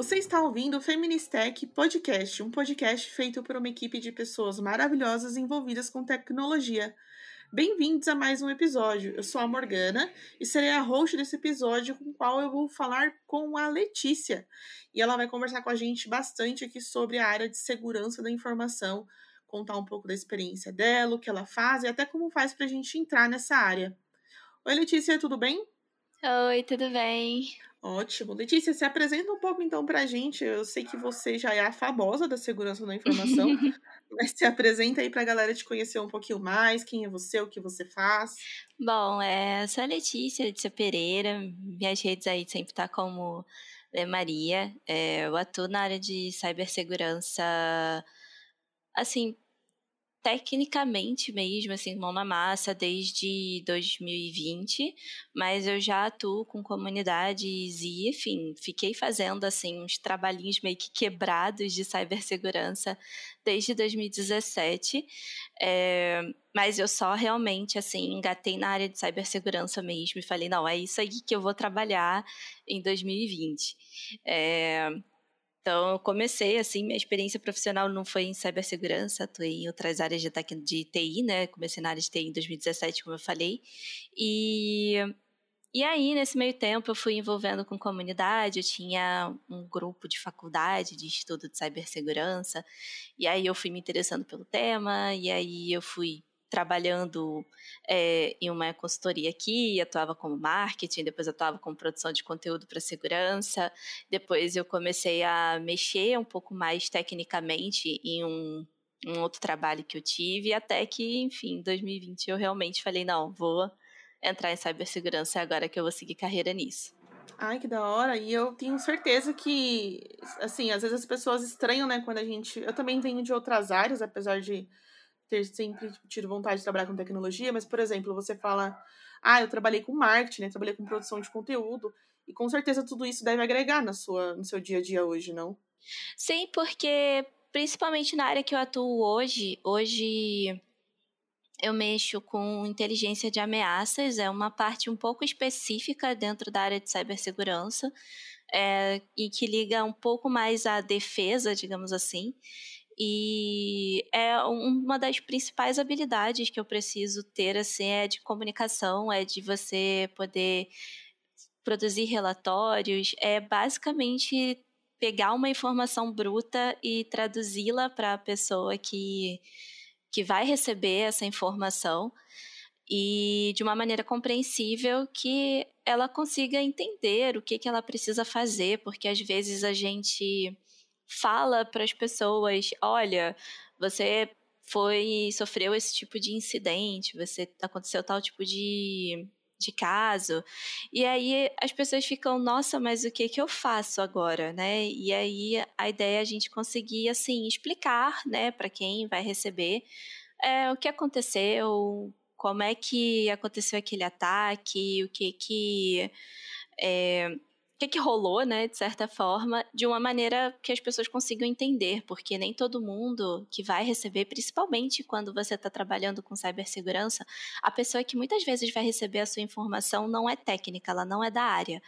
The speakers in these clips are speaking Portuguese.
Você está ouvindo o Feministech Podcast, um podcast feito por uma equipe de pessoas maravilhosas envolvidas com tecnologia. Bem-vindos a mais um episódio. Eu sou a Morgana e serei a host desse episódio, com o qual eu vou falar com a Letícia. E ela vai conversar com a gente bastante aqui sobre a área de segurança da informação, contar um pouco da experiência dela, o que ela faz e até como faz para a gente entrar nessa área. Oi, Letícia, tudo bem? Oi, tudo bem? Ótimo. Letícia, se apresenta um pouco então para a gente. Eu sei que você já é a famosa da segurança da informação, mas se apresenta aí para a galera te conhecer um pouquinho mais. Quem é você, o que você faz? Bom, é, sou a Letícia, Letícia Pereira. Minhas redes aí sempre tá como é, Maria. É, eu atuo na área de cibersegurança, assim, tecnicamente mesmo, assim, mão na massa desde 2020, mas eu já atuo com comunidades e, enfim, fiquei fazendo, assim, uns trabalhinhos meio que quebrados de cibersegurança desde 2017, é, mas eu só realmente, assim, engatei na área de cibersegurança mesmo e falei, não, é isso aí que eu vou trabalhar em 2020. É, então, eu comecei, assim, minha experiência profissional não foi em cibersegurança, atuei em outras áreas de, de TI, né? Comecei na área de TI em 2017, como eu falei. E, e aí, nesse meio tempo, eu fui envolvendo com comunidade, eu tinha um grupo de faculdade de estudo de cibersegurança, e aí eu fui me interessando pelo tema, e aí eu fui trabalhando é, em uma consultoria aqui, atuava como marketing, depois atuava como produção de conteúdo para segurança, depois eu comecei a mexer um pouco mais tecnicamente em um, um outro trabalho que eu tive, até que, enfim, em 2020 eu realmente falei, não, vou entrar em cibersegurança agora que eu vou seguir carreira nisso. Ai, que da hora. E eu tenho certeza que, assim, às vezes as pessoas estranham, né, quando a gente. Eu também venho de outras áreas, apesar de ter sempre tido vontade de trabalhar com tecnologia, mas, por exemplo, você fala, ah, eu trabalhei com marketing, né? Trabalhei com produção de conteúdo, e com certeza tudo isso deve agregar na sua, no seu dia a dia hoje, não? Sim, porque principalmente na área que eu atuo hoje, hoje eu mexo com inteligência de ameaças, é uma parte um pouco específica dentro da área de cibersegurança, é, e que liga um pouco mais à defesa, digamos assim. E é uma das principais habilidades que eu preciso ter, assim, é de comunicação, é de você poder produzir relatórios, é basicamente pegar uma informação bruta e traduzi-la para a pessoa que, que vai receber essa informação e de uma maneira compreensível que ela consiga entender o que, que ela precisa fazer, porque às vezes a gente fala para as pessoas, olha, você foi sofreu esse tipo de incidente, você aconteceu tal tipo de de caso. E aí as pessoas ficam, nossa, mas o que que eu faço agora, né? E aí a ideia é a gente conseguir assim explicar, né, para quem vai receber é, o que aconteceu, como é que aconteceu aquele ataque, o que que é, que, que rolou, né, de certa forma, de uma maneira que as pessoas consigam entender, porque nem todo mundo que vai receber, principalmente quando você está trabalhando com cibersegurança, a pessoa que muitas vezes vai receber a sua informação não é técnica, ela não é da área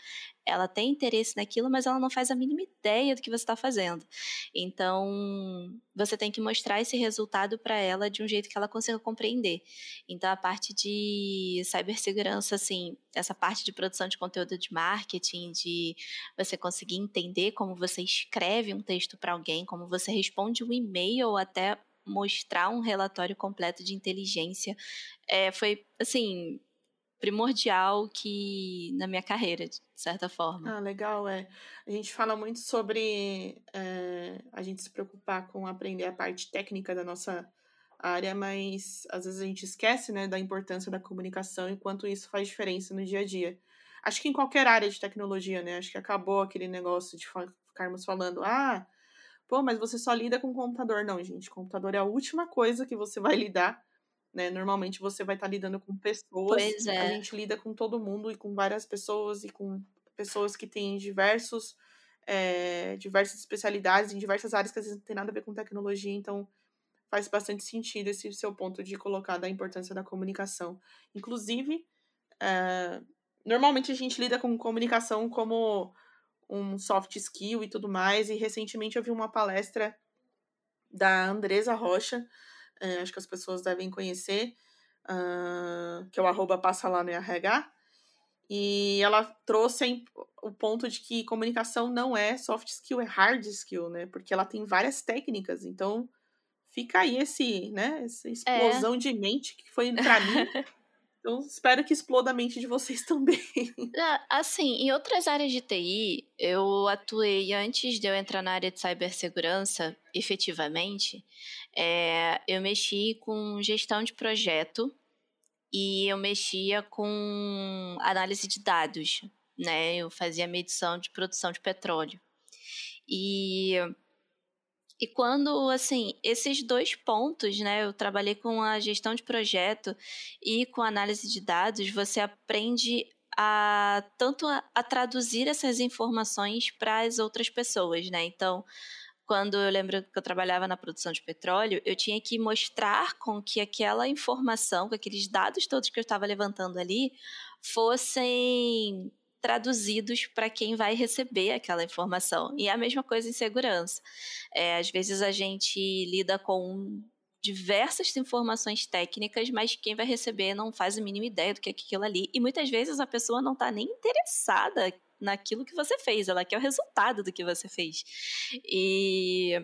ela tem interesse naquilo, mas ela não faz a mínima ideia do que você está fazendo. Então, você tem que mostrar esse resultado para ela de um jeito que ela consiga compreender. Então, a parte de cibersegurança, assim, essa parte de produção de conteúdo de marketing, de você conseguir entender como você escreve um texto para alguém, como você responde um e-mail ou até mostrar um relatório completo de inteligência, é, foi, assim, primordial que na minha carreira, certa forma. Ah, legal, é. A gente fala muito sobre é, a gente se preocupar com aprender a parte técnica da nossa área, mas às vezes a gente esquece, né, da importância da comunicação e quanto isso faz diferença no dia a dia. Acho que em qualquer área de tecnologia, né? Acho que acabou aquele negócio de ficarmos falando, ah, pô, mas você só lida com computador. Não, gente, computador é a última coisa que você vai lidar né? Normalmente você vai estar tá lidando com pessoas. Pois é. A gente lida com todo mundo e com várias pessoas e com pessoas que têm diversos é, diversas especialidades em diversas áreas que às vezes não tem nada a ver com tecnologia, então faz bastante sentido esse seu ponto de colocar da importância da comunicação. Inclusive, é, normalmente a gente lida com comunicação como um soft skill e tudo mais. E recentemente eu vi uma palestra da Andresa Rocha, é, acho que as pessoas devem conhecer, uh, que é o arroba passa lá no RH. E ela trouxe o ponto de que comunicação não é soft skill, é hard skill, né? Porque ela tem várias técnicas. Então, fica aí esse, né? Essa é. explosão é. de mente que foi para mim. Então, espero que exploda a mente de vocês também. Assim, em outras áreas de TI, eu atuei antes de eu entrar na área de cibersegurança, efetivamente. É, eu mexi com gestão de projeto e eu mexia com análise de dados, né? Eu fazia medição de produção de petróleo. E e quando, assim, esses dois pontos, né, eu trabalhei com a gestão de projeto e com análise de dados, você aprende a tanto a, a traduzir essas informações para as outras pessoas, né? Então, quando eu lembro que eu trabalhava na produção de petróleo, eu tinha que mostrar com que aquela informação, com aqueles dados todos que eu estava levantando ali, fossem traduzidos para quem vai receber aquela informação. E é a mesma coisa em segurança. É, às vezes a gente lida com diversas informações técnicas, mas quem vai receber não faz a mínima ideia do que é aquilo ali. E muitas vezes a pessoa não está nem interessada naquilo que você fez, ela quer o resultado do que você fez. E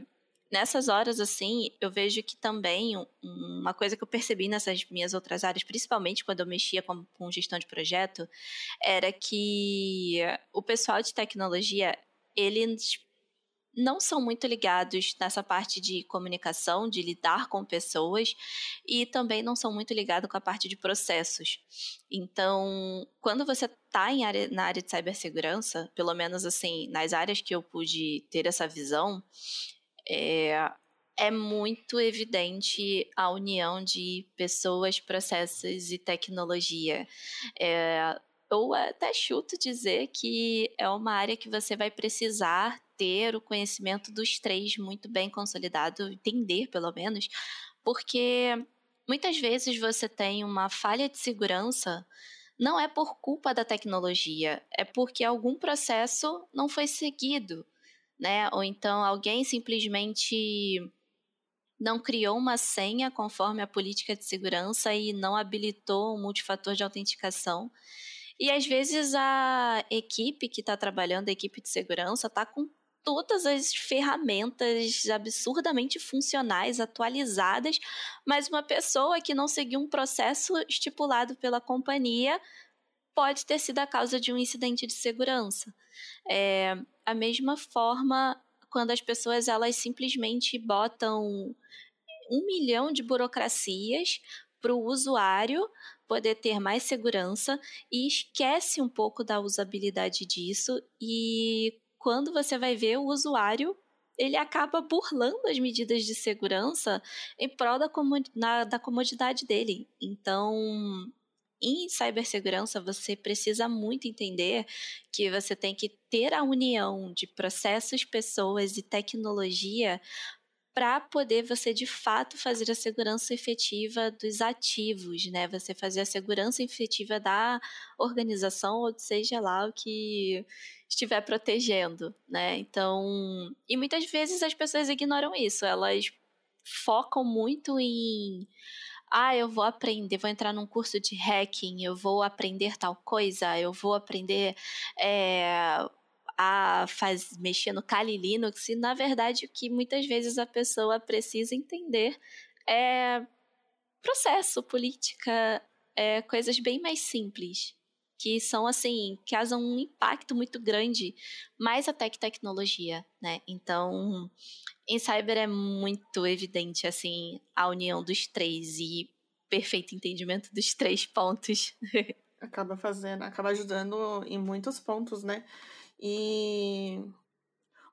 nessas horas, assim, eu vejo que também uma coisa que eu percebi nessas minhas outras áreas, principalmente quando eu mexia com, com gestão de projeto, era que o pessoal de tecnologia, eles não são muito ligados nessa parte de comunicação, de lidar com pessoas, e também não são muito ligados com a parte de processos. Então, quando você está na área de cibersegurança, pelo menos assim, nas áreas que eu pude ter essa visão, é, é muito evidente a união de pessoas, processos e tecnologia. É, até chuto dizer que é uma área que você vai precisar ter o conhecimento dos três muito bem consolidado, entender pelo menos, porque muitas vezes você tem uma falha de segurança não é por culpa da tecnologia, é porque algum processo não foi seguido né? Ou então alguém simplesmente não criou uma senha conforme a política de segurança e não habilitou um multifator de autenticação. E às vezes a equipe que está trabalhando, a equipe de segurança, está com todas as ferramentas absurdamente funcionais, atualizadas, mas uma pessoa que não seguiu um processo estipulado pela companhia pode ter sido a causa de um incidente de segurança. É, a mesma forma quando as pessoas elas simplesmente botam um milhão de burocracias para o usuário poder ter mais segurança e esquece um pouco da usabilidade disso e quando você vai ver o usuário ele acaba burlando as medidas de segurança em prol da, da comodidade dele. Então, em cibersegurança, você precisa muito entender que você tem que ter a união de processos, pessoas e tecnologia para poder você de fato fazer a segurança efetiva dos ativos, né? Você fazer a segurança efetiva da organização ou seja lá o que estiver protegendo, né? Então, e muitas vezes as pessoas ignoram isso, elas focam muito em ah, eu vou aprender, vou entrar num curso de hacking, eu vou aprender tal coisa, eu vou aprender é, a faz, mexer no Kali Linux, e na verdade o que muitas vezes a pessoa precisa entender é processo, política, é, coisas bem mais simples, que são assim, causam um impacto muito grande, mais até que tecnologia, né? Então, em cyber é muito evidente assim a união dos três e perfeito entendimento dos três pontos. acaba fazendo, acaba ajudando em muitos pontos, né? E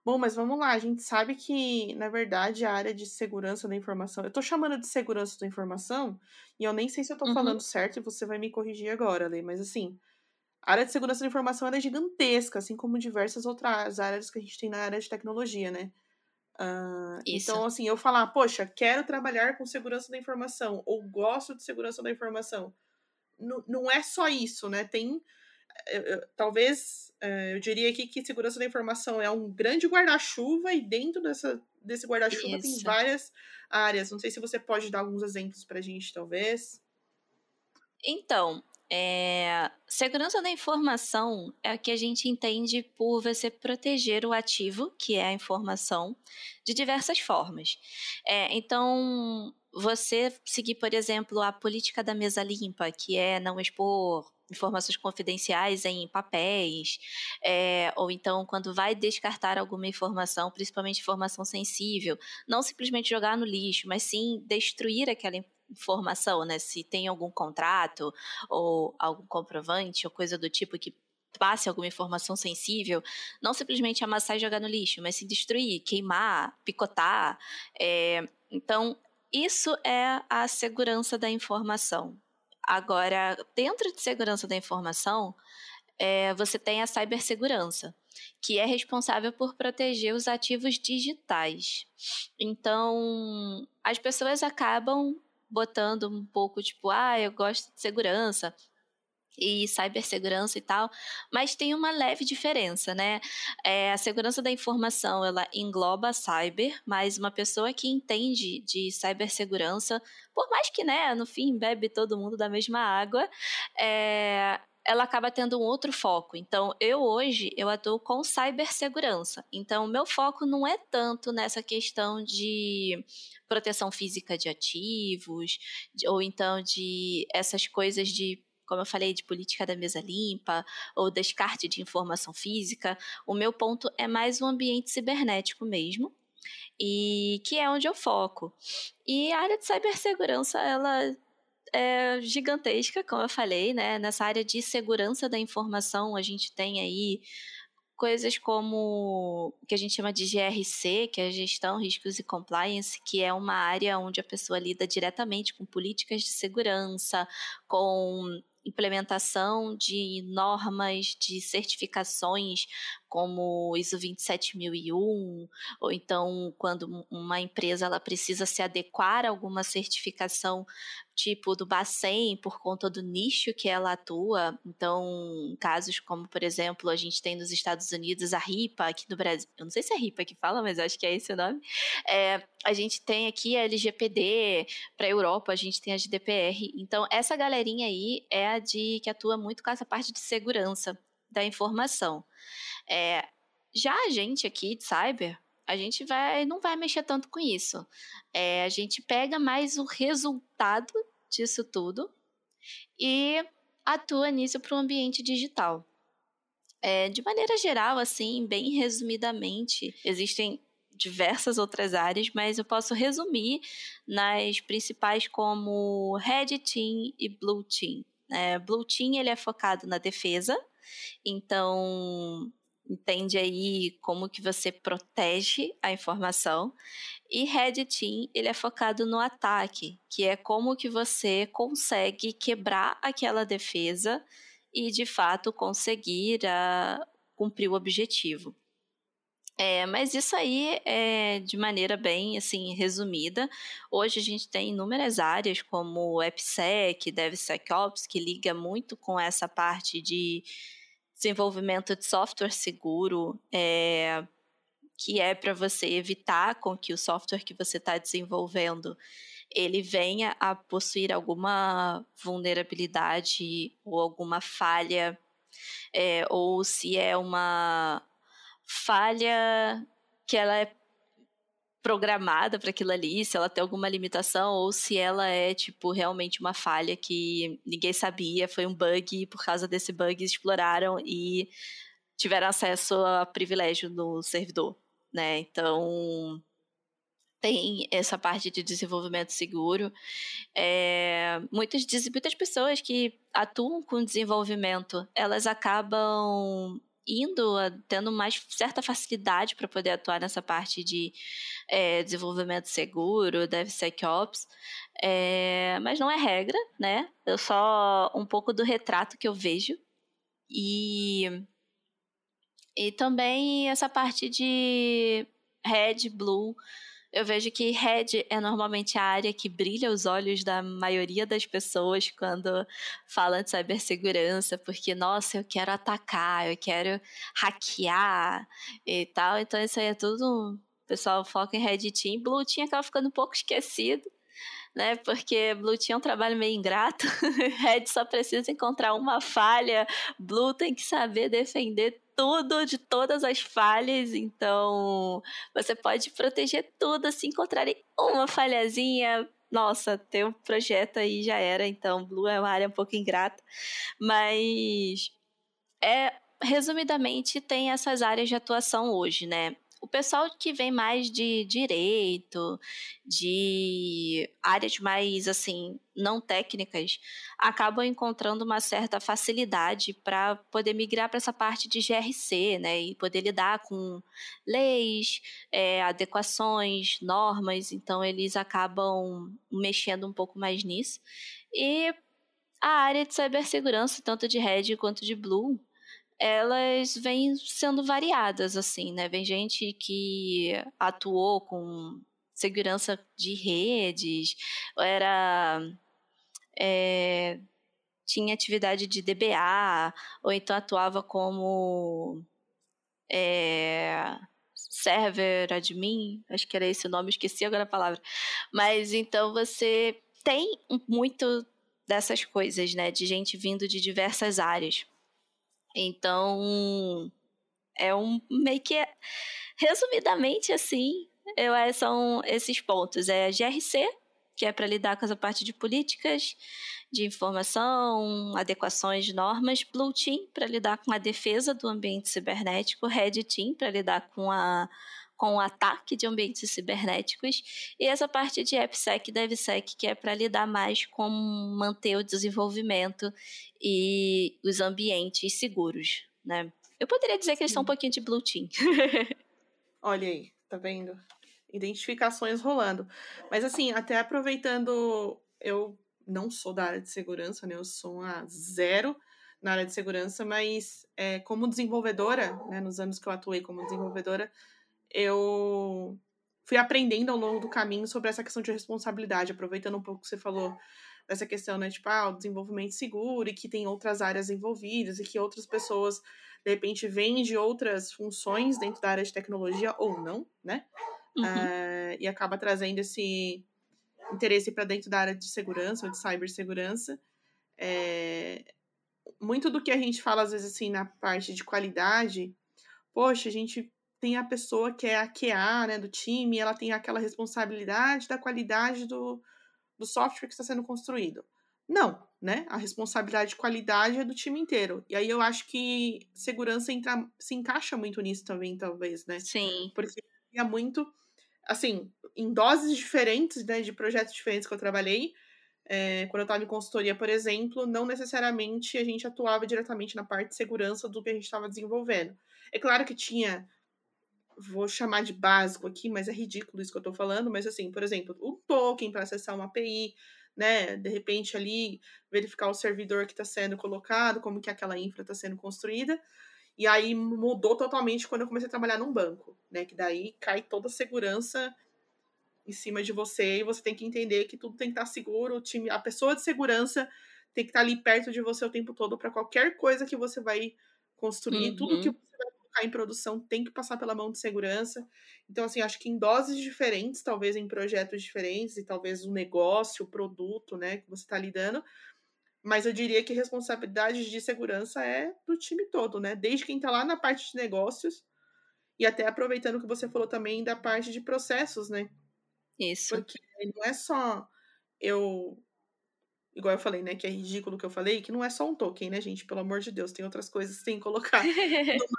Bom, mas vamos lá, a gente sabe que, na verdade, a área de segurança da informação. Eu tô chamando de segurança da informação, e eu nem sei se eu tô uhum. falando certo, e você vai me corrigir agora, Lê, mas assim, a área de segurança da informação é gigantesca, assim como diversas outras áreas que a gente tem na área de tecnologia, né? Uh, então, assim, eu falar, poxa, quero trabalhar com segurança da informação, ou gosto de segurança da informação. N não é só isso, né? Tem. Eu, eu, talvez é, eu diria aqui que segurança da informação é um grande guarda-chuva e dentro dessa, desse guarda-chuva tem várias áreas. Não sei se você pode dar alguns exemplos para a gente, talvez. Então, é, segurança da informação é o que a gente entende por você proteger o ativo, que é a informação, de diversas formas. É, então, você seguir, por exemplo, a política da mesa limpa, que é não expor informações confidenciais em papéis, é, ou então quando vai descartar alguma informação, principalmente informação sensível, não simplesmente jogar no lixo, mas sim destruir aquela informação, né? Se tem algum contrato ou algum comprovante ou coisa do tipo que passe alguma informação sensível, não simplesmente amassar e jogar no lixo, mas se destruir, queimar, picotar. É, então, isso é a segurança da informação. Agora, dentro de segurança da informação, é, você tem a cibersegurança, que é responsável por proteger os ativos digitais. Então, as pessoas acabam botando um pouco tipo, ah, eu gosto de segurança, e cibersegurança e tal, mas tem uma leve diferença, né? É, a segurança da informação ela engloba cyber, mas uma pessoa que entende de cibersegurança, por mais que, né, no fim bebe todo mundo da mesma água, é, ela acaba tendo um outro foco. Então, eu hoje eu atuo com cibersegurança. Então, o meu foco não é tanto nessa questão de proteção física de ativos, ou então de essas coisas de como eu falei, de política da mesa limpa ou descarte de informação física. O meu ponto é mais o ambiente cibernético mesmo, e que é onde eu foco. E a área de cibersegurança, ela é gigantesca, como eu falei, né? Nessa área de segurança da informação, a gente tem aí coisas como o que a gente chama de GRC, que é Gestão, Riscos e Compliance, que é uma área onde a pessoa lida diretamente com políticas de segurança, com implementação de normas, de certificações como ISO 27001, ou então quando uma empresa ela precisa se adequar a alguma certificação tipo do Bacen por conta do nicho que ela atua. Então, casos como, por exemplo, a gente tem nos Estados Unidos a RIPA, aqui no Brasil, eu não sei se é RIPA que fala, mas acho que é esse o nome. É, a gente tem aqui a LGPD, para a Europa a gente tem a GDPR. Então, essa galerinha aí é a de que atua muito com essa parte de segurança da informação. É, já a gente aqui de cyber, a gente vai, não vai mexer tanto com isso. É, a gente pega mais o resultado disso tudo e atua nisso para o ambiente digital. É, de maneira geral, assim, bem resumidamente, existem diversas outras áreas, mas eu posso resumir nas principais como Red Team e Blue Team. É, Blue Team ele é focado na defesa, então entende aí como que você protege a informação. E Red Team, ele é focado no ataque, que é como que você consegue quebrar aquela defesa e, de fato, conseguir uh, cumprir o objetivo. É, mas isso aí é de maneira bem assim resumida. Hoje a gente tem inúmeras áreas como o EPSEC, DevSecOps, que liga muito com essa parte de desenvolvimento de software seguro, é, que é para você evitar com que o software que você está desenvolvendo ele venha a possuir alguma vulnerabilidade ou alguma falha, é, ou se é uma falha que ela é programada para aquilo ali, se ela tem alguma limitação ou se ela é tipo realmente uma falha que ninguém sabia, foi um bug e por causa desse bug exploraram e tiveram acesso a privilégio no servidor, né? Então tem essa parte de desenvolvimento seguro. É, muitas, muitas pessoas que atuam com desenvolvimento, elas acabam indo, tendo mais certa facilidade para poder atuar nessa parte de é, desenvolvimento seguro, DevSecOps, é, mas não é regra, né? Eu só um pouco do retrato que eu vejo e e também essa parte de red, blue, eu vejo que Red é normalmente a área que brilha os olhos da maioria das pessoas quando falam de cibersegurança, porque, nossa, eu quero atacar, eu quero hackear e tal. Então, isso aí é tudo. O pessoal foca em Red Team. Blue Team acaba ficando um pouco esquecido né? Porque Blue tinha um trabalho meio ingrato. Red só precisa encontrar uma falha. Blue tem que saber defender tudo de todas as falhas. Então, você pode proteger tudo se encontrarem uma falhazinha. Nossa, ter um projeto aí já era. Então, Blue é uma área um pouco ingrata. Mas é resumidamente tem essas áreas de atuação hoje, né? O pessoal que vem mais de direito, de áreas mais assim, não técnicas, acabam encontrando uma certa facilidade para poder migrar para essa parte de GRC, né? E poder lidar com leis, é, adequações, normas. Então, eles acabam mexendo um pouco mais nisso. E a área de cibersegurança, tanto de Red quanto de Blue, elas vêm sendo variadas, assim, né? Vem gente que atuou com segurança de redes, era. É, tinha atividade de DBA, ou então atuava como é, server admin, acho que era esse o nome, esqueci agora a palavra. Mas então você tem muito dessas coisas, né? De gente vindo de diversas áreas. Então, é um meio que resumidamente assim, eu, é, são esses pontos. É a GRC, que é para lidar com essa parte de políticas, de informação, adequações de normas, Blue Team para lidar com a defesa do ambiente cibernético, Red Team para lidar com a com o ataque de ambientes cibernéticos, e essa parte de AppSec e DevSec, que é para lidar mais com manter o desenvolvimento e os ambientes seguros, né? Eu poderia dizer que eles são um pouquinho de Blue Team. Olha aí, tá vendo? Identificações rolando. Mas assim, até aproveitando, eu não sou da área de segurança, né? Eu sou a zero na área de segurança, mas é, como desenvolvedora, né, nos anos que eu atuei como desenvolvedora, eu fui aprendendo ao longo do caminho sobre essa questão de responsabilidade, aproveitando um pouco que você falou dessa questão, né, tipo, ah, o desenvolvimento seguro e que tem outras áreas envolvidas e que outras pessoas, de repente, vêm de outras funções dentro da área de tecnologia ou não, né? Uhum. Uh, e acaba trazendo esse interesse para dentro da área de segurança ou de cibersegurança. É, muito do que a gente fala, às vezes, assim, na parte de qualidade, poxa, a gente tem a pessoa que é a QA né, do time, ela tem aquela responsabilidade da qualidade do, do software que está sendo construído. Não, né? A responsabilidade de qualidade é do time inteiro. E aí eu acho que segurança entra, se encaixa muito nisso também, talvez, né? Sim. Porque é muito, assim, em doses diferentes, né, de projetos diferentes que eu trabalhei, é, quando eu estava em consultoria, por exemplo, não necessariamente a gente atuava diretamente na parte de segurança do que a gente estava desenvolvendo. É claro que tinha vou chamar de básico aqui, mas é ridículo isso que eu estou falando, mas assim, por exemplo, o token para acessar uma API, né, de repente ali verificar o servidor que está sendo colocado, como que aquela infra está sendo construída, e aí mudou totalmente quando eu comecei a trabalhar num banco, né, que daí cai toda a segurança em cima de você e você tem que entender que tudo tem que estar tá seguro, o time, a pessoa de segurança tem que estar tá ali perto de você o tempo todo para qualquer coisa que você vai construir, uhum. tudo que você vai em produção tem que passar pela mão de segurança. Então, assim, acho que em doses diferentes, talvez em projetos diferentes, e talvez um negócio, o produto, né, que você está lidando. Mas eu diria que responsabilidade de segurança é do time todo, né? Desde quem está lá na parte de negócios e até aproveitando o que você falou também da parte de processos, né? Isso. Porque não é só eu igual eu falei, né, que é ridículo o que eu falei, que não é só um token, né, gente? Pelo amor de Deus, tem outras coisas que tem que colocar numa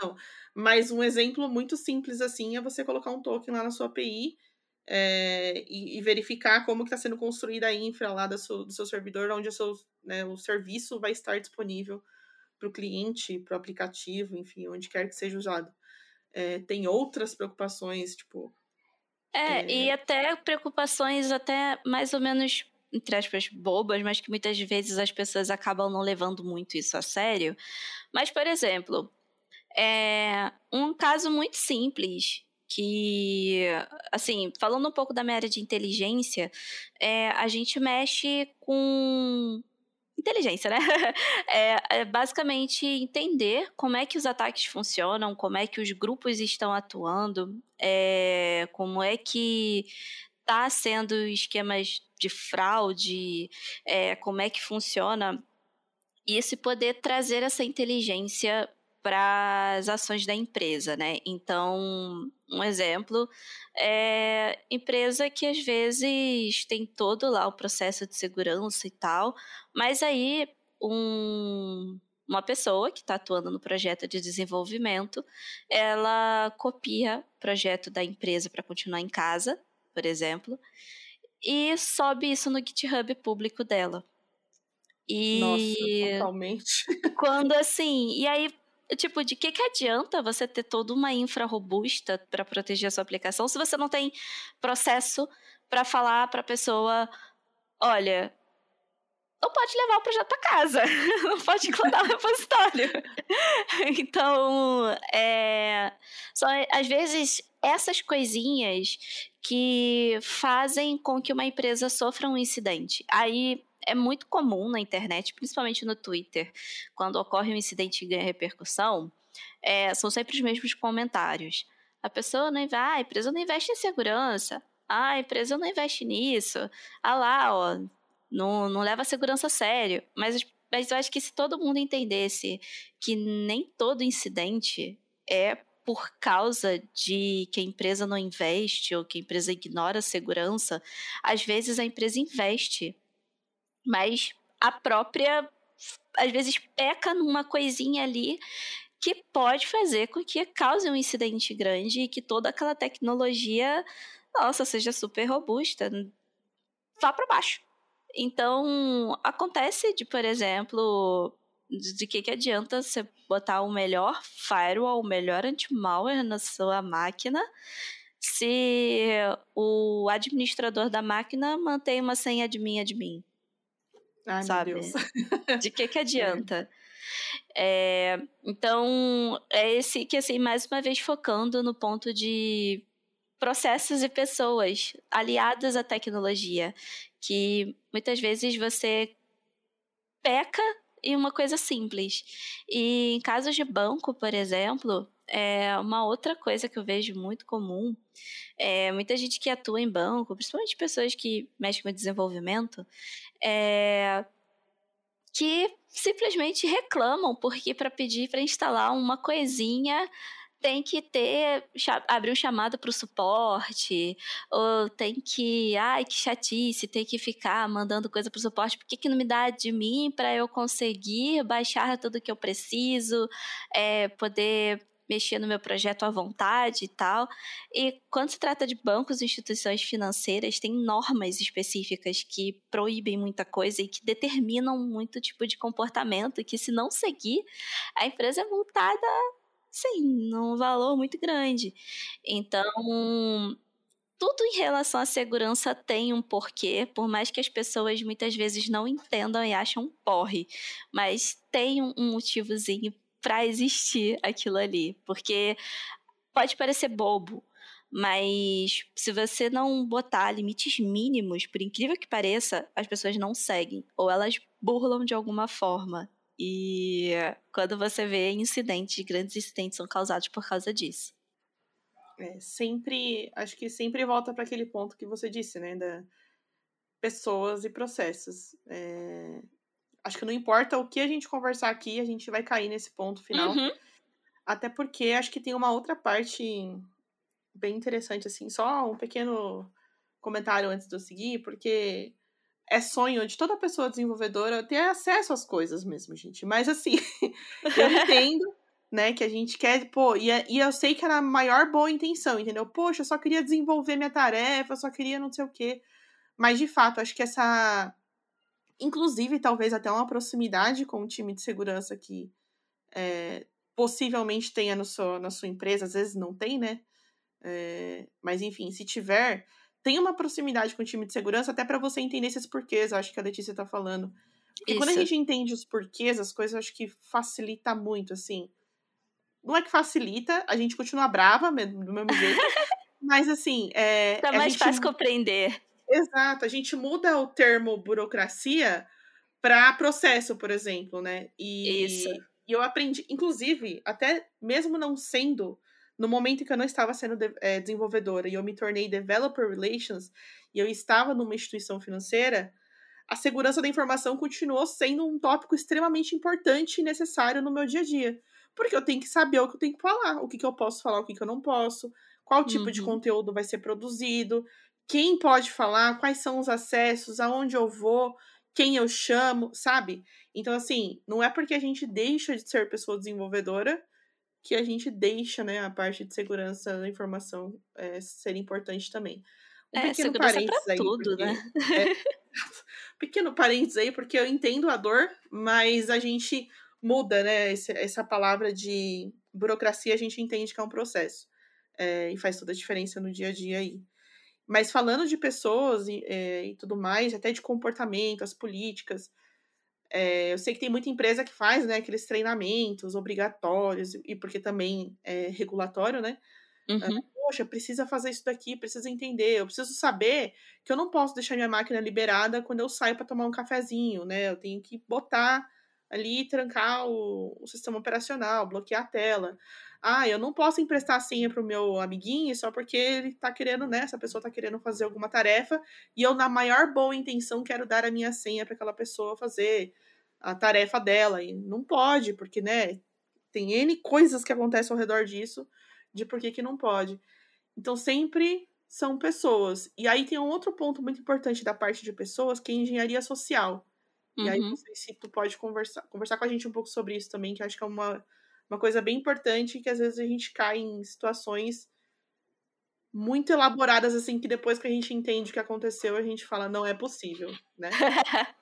não. Mas um exemplo muito simples assim é você colocar um token lá na sua API é, e, e, verificar como está sendo construída a infra lá do seu, do seu servidor, onde o, seu, né, o serviço vai estar disponível para o cliente, para o aplicativo, enfim, onde quer que seja usado. É, tem outras preocupações, tipo. É, é, e até preocupações até mais ou menos, entre aspas, bobas, mas que muitas vezes as pessoas acabam não levando muito isso a sério. Mas, por exemplo, é um caso muito simples que, assim, falando um pouco da minha área de inteligência, é, a gente mexe com inteligência, né? É, é, basicamente entender como é que os ataques funcionam, como é que os grupos estão atuando, é, como é que está sendo esquemas de fraude, é, como é que funciona e esse poder trazer essa inteligência para as ações da empresa, né? Então, um exemplo é empresa que às vezes tem todo lá o processo de segurança e tal, mas aí um, uma pessoa que está atuando no projeto de desenvolvimento, ela copia o projeto da empresa para continuar em casa, por exemplo, e sobe isso no GitHub público dela. E Nossa, totalmente. Quando assim, e aí tipo, de que, que adianta você ter toda uma infra robusta para proteger a sua aplicação se você não tem processo para falar para a pessoa, olha, não pode levar o projeto para casa, não pode incluir o repositório. então, é, só às vezes essas coisinhas que fazem com que uma empresa sofra um incidente. Aí é muito comum na internet, principalmente no Twitter, quando ocorre um incidente e ganha repercussão, é, são sempre os mesmos comentários. A pessoa não vai, ah, a empresa não investe em segurança, ah, a empresa não investe nisso, ah lá, ó, não, não leva a segurança a sério. Mas, mas eu acho que se todo mundo entendesse que nem todo incidente é por causa de que a empresa não investe ou que a empresa ignora a segurança, às vezes a empresa investe mas a própria, às vezes, peca numa coisinha ali que pode fazer com que cause um incidente grande e que toda aquela tecnologia, nossa, seja super robusta, vá para baixo. Então, acontece de, por exemplo, de que, que adianta você botar o melhor firewall, o melhor anti-malware na sua máquina se o administrador da máquina mantém uma senha mim admin. Ai, sabe? De que que é. adianta? É. É, então, é esse que, assim, mais uma vez focando no ponto de processos e pessoas aliadas à tecnologia, que muitas vezes você peca em uma coisa simples. E em casos de banco, por exemplo, é uma outra coisa que eu vejo muito comum é muita gente que atua em banco, principalmente pessoas que mexem com desenvolvimento, é, que simplesmente reclamam porque para pedir para instalar uma coisinha tem que ter abrir um chamado para o suporte ou tem que ai que chatice tem que ficar mandando coisa para o suporte por que, que não me dá de mim para eu conseguir baixar tudo que eu preciso é, poder mexer no meu projeto à vontade e tal. E quando se trata de bancos e instituições financeiras, tem normas específicas que proíbem muita coisa e que determinam muito tipo de comportamento que se não seguir, a empresa é multada, sim, num valor muito grande. Então, tudo em relação à segurança tem um porquê, por mais que as pessoas muitas vezes não entendam e acham porre, mas tem um motivozinho para existir aquilo ali. Porque pode parecer bobo, mas se você não botar limites mínimos, por incrível que pareça, as pessoas não seguem. Ou elas burlam de alguma forma. E quando você vê incidentes, grandes incidentes são causados por causa disso. É, sempre, acho que sempre volta para aquele ponto que você disse, né, da pessoas e processos. É, acho que não importa o que a gente conversar aqui, a gente vai cair nesse ponto final. Uhum. Até porque acho que tem uma outra parte bem interessante, assim, só um pequeno comentário antes de eu seguir, porque é sonho de toda pessoa desenvolvedora ter acesso às coisas mesmo, gente. Mas assim, eu entendo, né, que a gente quer, pô, e, é, e eu sei que era a maior boa intenção, entendeu? Poxa, eu só queria desenvolver minha tarefa, eu só queria não sei o quê. Mas de fato, acho que essa inclusive talvez até uma proximidade com o time de segurança que é, possivelmente tenha no seu, na sua empresa, às vezes não tem, né? É, mas enfim, se tiver, tem uma proximidade com o time de segurança até para você entender esses porquês, acho que a Letícia está falando. Isso. quando a gente entende os porquês, as coisas acho que facilita muito, assim. Não é que facilita, a gente continua brava do mesmo jeito, Mas assim, é. Tá mais gente... fácil compreender. Exato, a gente muda o termo burocracia para processo, por exemplo, né? E, Isso. E eu aprendi, inclusive, até mesmo não sendo, no momento em que eu não estava sendo de, é, desenvolvedora e eu me tornei developer relations e eu estava numa instituição financeira, a segurança da informação continuou sendo um tópico extremamente importante e necessário no meu dia a dia. Porque eu tenho que saber o que eu tenho que falar, o que, que eu posso falar, o que, que eu não posso, qual tipo uhum. de conteúdo vai ser produzido, quem pode falar, quais são os acessos, aonde eu vou, quem eu chamo, sabe? Então, assim, não é porque a gente deixa de ser pessoa desenvolvedora que a gente deixa, né, a parte de segurança da informação é, ser importante também. Um é, pequeno parênteses aí, tudo, porque, né? É, pequeno parênteses aí, porque eu entendo a dor, mas a gente muda, né, esse, essa palavra de burocracia, a gente entende que é um processo. É, e faz toda a diferença no dia a dia aí. Mas falando de pessoas e, é, e tudo mais, até de comportamento, as políticas, é, eu sei que tem muita empresa que faz né, aqueles treinamentos obrigatórios, e porque também é regulatório, né? Uhum. Poxa, precisa fazer isso daqui, precisa entender, eu preciso saber que eu não posso deixar minha máquina liberada quando eu saio para tomar um cafezinho, né? Eu tenho que botar ali, trancar o, o sistema operacional, bloquear a tela ah, eu não posso emprestar a senha pro meu amiguinho só porque ele tá querendo, né? Essa pessoa tá querendo fazer alguma tarefa e eu, na maior boa intenção, quero dar a minha senha para aquela pessoa fazer a tarefa dela. E não pode, porque, né? Tem N coisas que acontecem ao redor disso, de por que, que não pode. Então, sempre são pessoas. E aí tem um outro ponto muito importante da parte de pessoas, que é engenharia social. Uhum. E aí, uhum. não sei se tu pode conversar, conversar com a gente um pouco sobre isso também, que acho que é uma uma coisa bem importante que às vezes a gente cai em situações muito elaboradas assim que depois que a gente entende o que aconteceu a gente fala não é possível, né?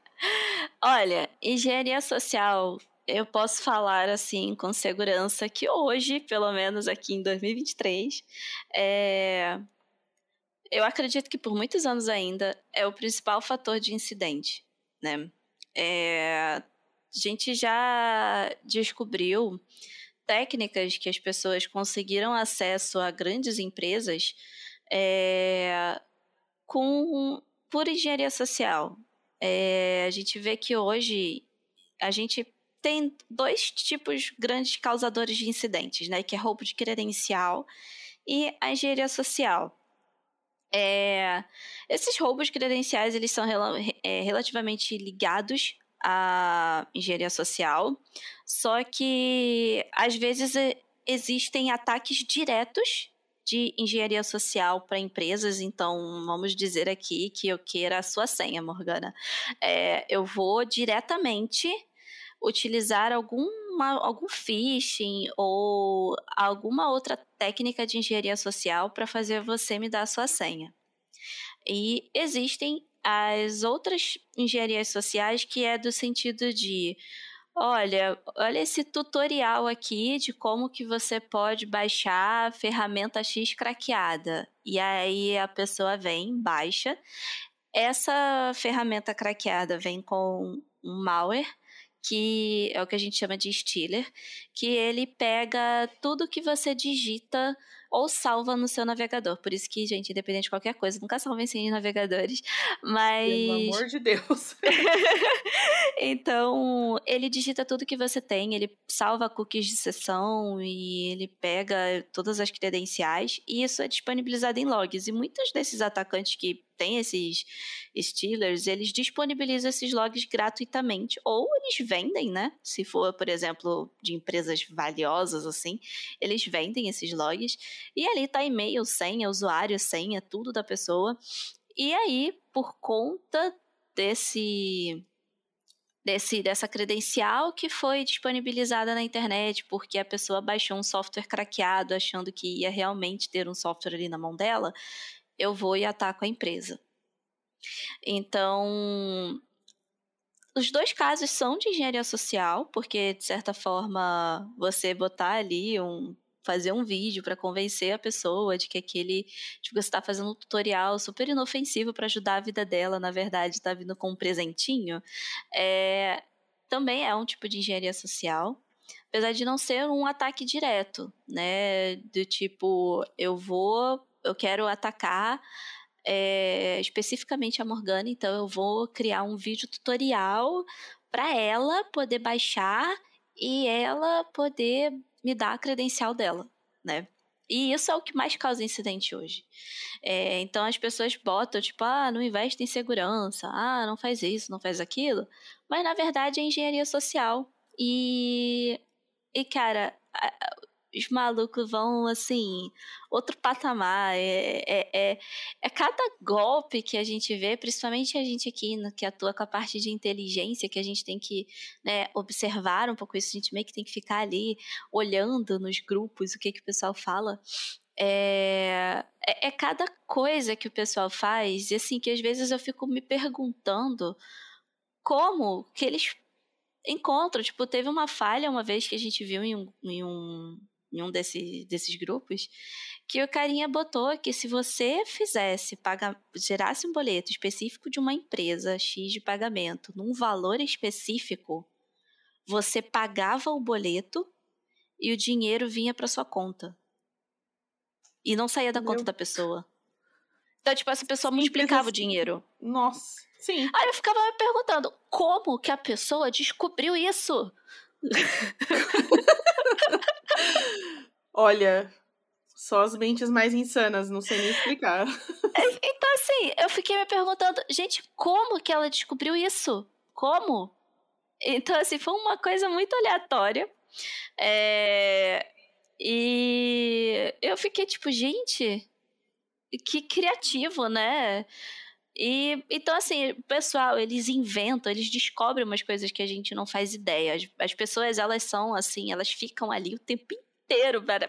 Olha, engenharia social, eu posso falar assim com segurança que hoje, pelo menos aqui em 2023, é... eu acredito que por muitos anos ainda é o principal fator de incidente, né? É a gente já descobriu técnicas que as pessoas conseguiram acesso a grandes empresas é, com por engenharia social. É, a gente vê que hoje a gente tem dois tipos grandes causadores de incidentes, né? Que é roubo de credencial e a engenharia social. É, esses roubos credenciais eles são rel é, relativamente ligados a engenharia social, só que às vezes existem ataques diretos de engenharia social para empresas, então vamos dizer aqui que eu queira a sua senha, Morgana. É, eu vou diretamente utilizar alguma, algum phishing ou alguma outra técnica de engenharia social para fazer você me dar a sua senha. E existem as outras engenharias sociais que é do sentido de olha, olha esse tutorial aqui de como que você pode baixar a ferramenta X craqueada. E aí a pessoa vem, baixa. Essa ferramenta craqueada vem com um malware que é o que a gente chama de stealer, que ele pega tudo que você digita ou salva no seu navegador. Por isso que, gente, independente de qualquer coisa, nunca salvem sem navegadores. Mas. Pelo amor de Deus. então, ele digita tudo que você tem, ele salva cookies de sessão e ele pega todas as credenciais, e isso é disponibilizado em logs. E muitos desses atacantes que tem esses Steelers, eles disponibilizam esses logs gratuitamente, ou eles vendem, né? Se for, por exemplo, de empresas valiosas, assim, eles vendem esses logs, e ali tá e-mail, senha, usuário, senha, tudo da pessoa. E aí, por conta desse desse, dessa credencial que foi disponibilizada na internet porque a pessoa baixou um software craqueado achando que ia realmente ter um software ali na mão dela, eu vou e ataco a empresa. Então, os dois casos são de engenharia social, porque de certa forma você botar ali um fazer um vídeo para convencer a pessoa de que aquele tipo, você está fazendo um tutorial super inofensivo para ajudar a vida dela, na verdade está vindo com um presentinho, é, também é um tipo de engenharia social, apesar de não ser um ataque direto, né, do tipo eu vou eu quero atacar é, especificamente a Morgana, então eu vou criar um vídeo tutorial para ela poder baixar e ela poder me dar a credencial dela, né? E isso é o que mais causa incidente hoje. É, então as pessoas botam, tipo, ah, não investe em segurança, ah, não faz isso, não faz aquilo. Mas na verdade é engenharia social. E, e cara, os malucos vão, assim, outro patamar. É, é, é, é, cada golpe que a gente vê, principalmente a gente aqui no, que atua com a parte de inteligência, que a gente tem que né, observar um pouco isso, a gente meio que tem que ficar ali olhando nos grupos o que, que o pessoal fala. É, é, é cada coisa que o pessoal faz, e assim, que às vezes eu fico me perguntando como que eles encontram. Tipo, teve uma falha uma vez que a gente viu em um, em um em um desse, desses grupos, que o carinha botou que se você fizesse, paga, gerasse um boleto específico de uma empresa X de pagamento num valor específico, você pagava o boleto e o dinheiro vinha para sua conta. E não saía da Meu... conta da pessoa. Então, tipo, essa pessoa multiplicava o dinheiro. Nossa, sim. Aí eu ficava me perguntando, como que a pessoa descobriu isso? Olha, só as mentes mais insanas, não sei nem explicar. É, então, assim, eu fiquei me perguntando, gente, como que ela descobriu isso? Como? Então, assim, foi uma coisa muito aleatória. É... E eu fiquei tipo, gente, que criativo, né? E então, assim, pessoal, eles inventam, eles descobrem umas coisas que a gente não faz ideia. As, as pessoas, elas são assim, elas ficam ali o tempo inteiro,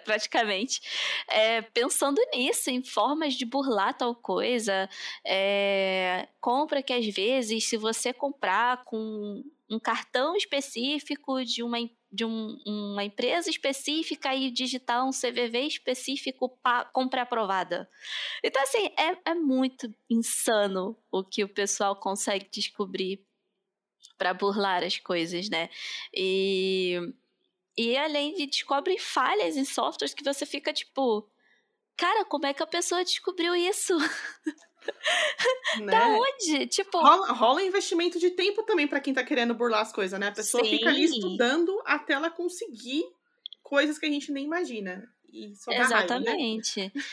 praticamente, é, pensando nisso, em formas de burlar tal coisa. É, compra que às vezes, se você comprar com um cartão específico de uma de um, uma empresa específica e digitar um CVV específico para compra aprovada. Então, assim, é, é muito insano o que o pessoal consegue descobrir para burlar as coisas, né? E, e além de descobre falhas em softwares que você fica tipo, cara, como é que a pessoa descobriu isso? Né? Da onde? Tipo. Rola, rola investimento de tempo também para quem tá querendo burlar as coisas, né? A pessoa Sim. fica ali estudando até ela conseguir coisas que a gente nem imagina. E só Exatamente. Raiva, né?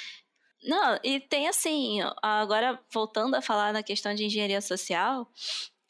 Não, e tem assim, agora voltando a falar na questão de engenharia social,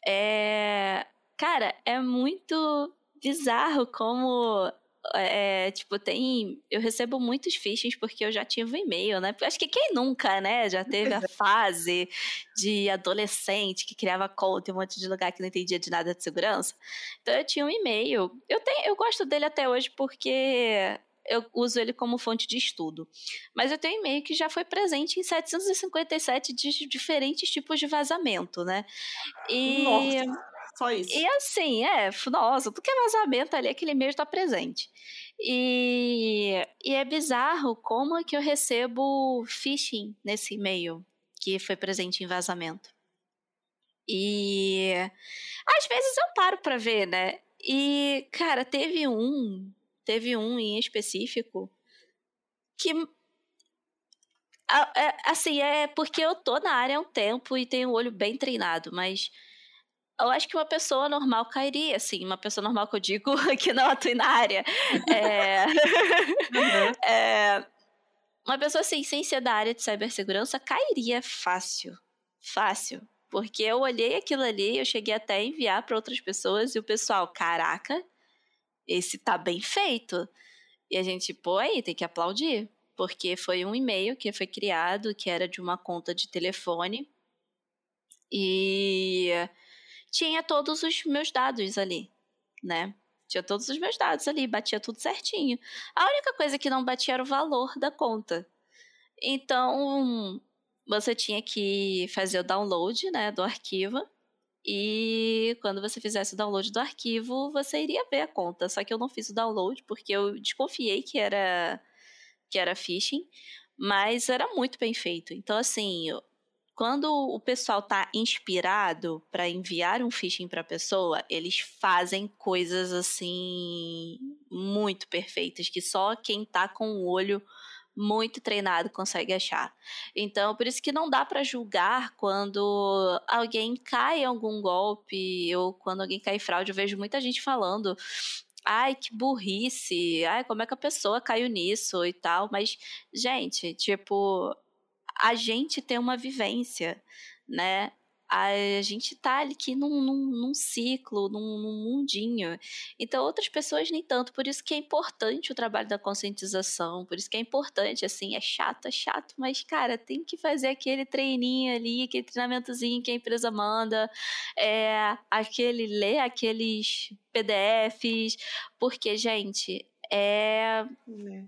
é. Cara, é muito bizarro como é, tipo, tem. Eu recebo muitos phishings porque eu já tive um e-mail, né? Acho que quem nunca, né? Já teve a fase de adolescente que criava conta em um monte de lugar que não entendia de nada de segurança. Então eu tinha um e-mail. Eu, tenho, eu gosto dele até hoje porque eu uso ele como fonte de estudo. Mas eu tenho um e-mail que já foi presente em 757 de diferentes tipos de vazamento, né? E. Nossa só isso. E assim, é, nossa, tudo que é vazamento ali, aquele e-mail está presente. E, e é bizarro como é que eu recebo phishing nesse e-mail que foi presente em vazamento. E às vezes eu paro para ver, né? E, cara, teve um, teve um em específico que é, assim, é porque eu tô na área há um tempo e tenho o olho bem treinado, mas eu acho que uma pessoa normal cairia, assim, uma pessoa normal que eu digo que não atua na área. É... uhum. é... Uma pessoa assim, sem ser da área de cibersegurança, cairia fácil. Fácil. Porque eu olhei aquilo ali, eu cheguei até a enviar para outras pessoas e o pessoal, caraca, esse tá bem feito. E a gente, pô, aí tem que aplaudir. Porque foi um e-mail que foi criado, que era de uma conta de telefone. E tinha todos os meus dados ali, né? Tinha todos os meus dados ali, batia tudo certinho. A única coisa que não batia era o valor da conta. Então, você tinha que fazer o download, né, do arquivo. E quando você fizesse o download do arquivo, você iria ver a conta. Só que eu não fiz o download porque eu desconfiei que era que era phishing, mas era muito bem feito. Então, assim, quando o pessoal está inspirado para enviar um phishing para a pessoa, eles fazem coisas assim muito perfeitas que só quem está com o olho muito treinado consegue achar. Então, por isso que não dá para julgar quando alguém cai em algum golpe ou quando alguém cai em fraude. Eu vejo muita gente falando ai, que burrice, ai, como é que a pessoa caiu nisso e tal. Mas, gente, tipo, a gente tem uma vivência, né? a gente tá aqui num, num, num ciclo, num, num, mundinho. Então, outras pessoas nem tanto. Por isso que é importante o trabalho da conscientização. Por isso que é importante, assim, é chato, é chato, mas, cara, tem que fazer aquele treininho ali, aquele treinamentozinho que a empresa manda, é, aquele, ler aqueles PDFs, porque, gente, é. é.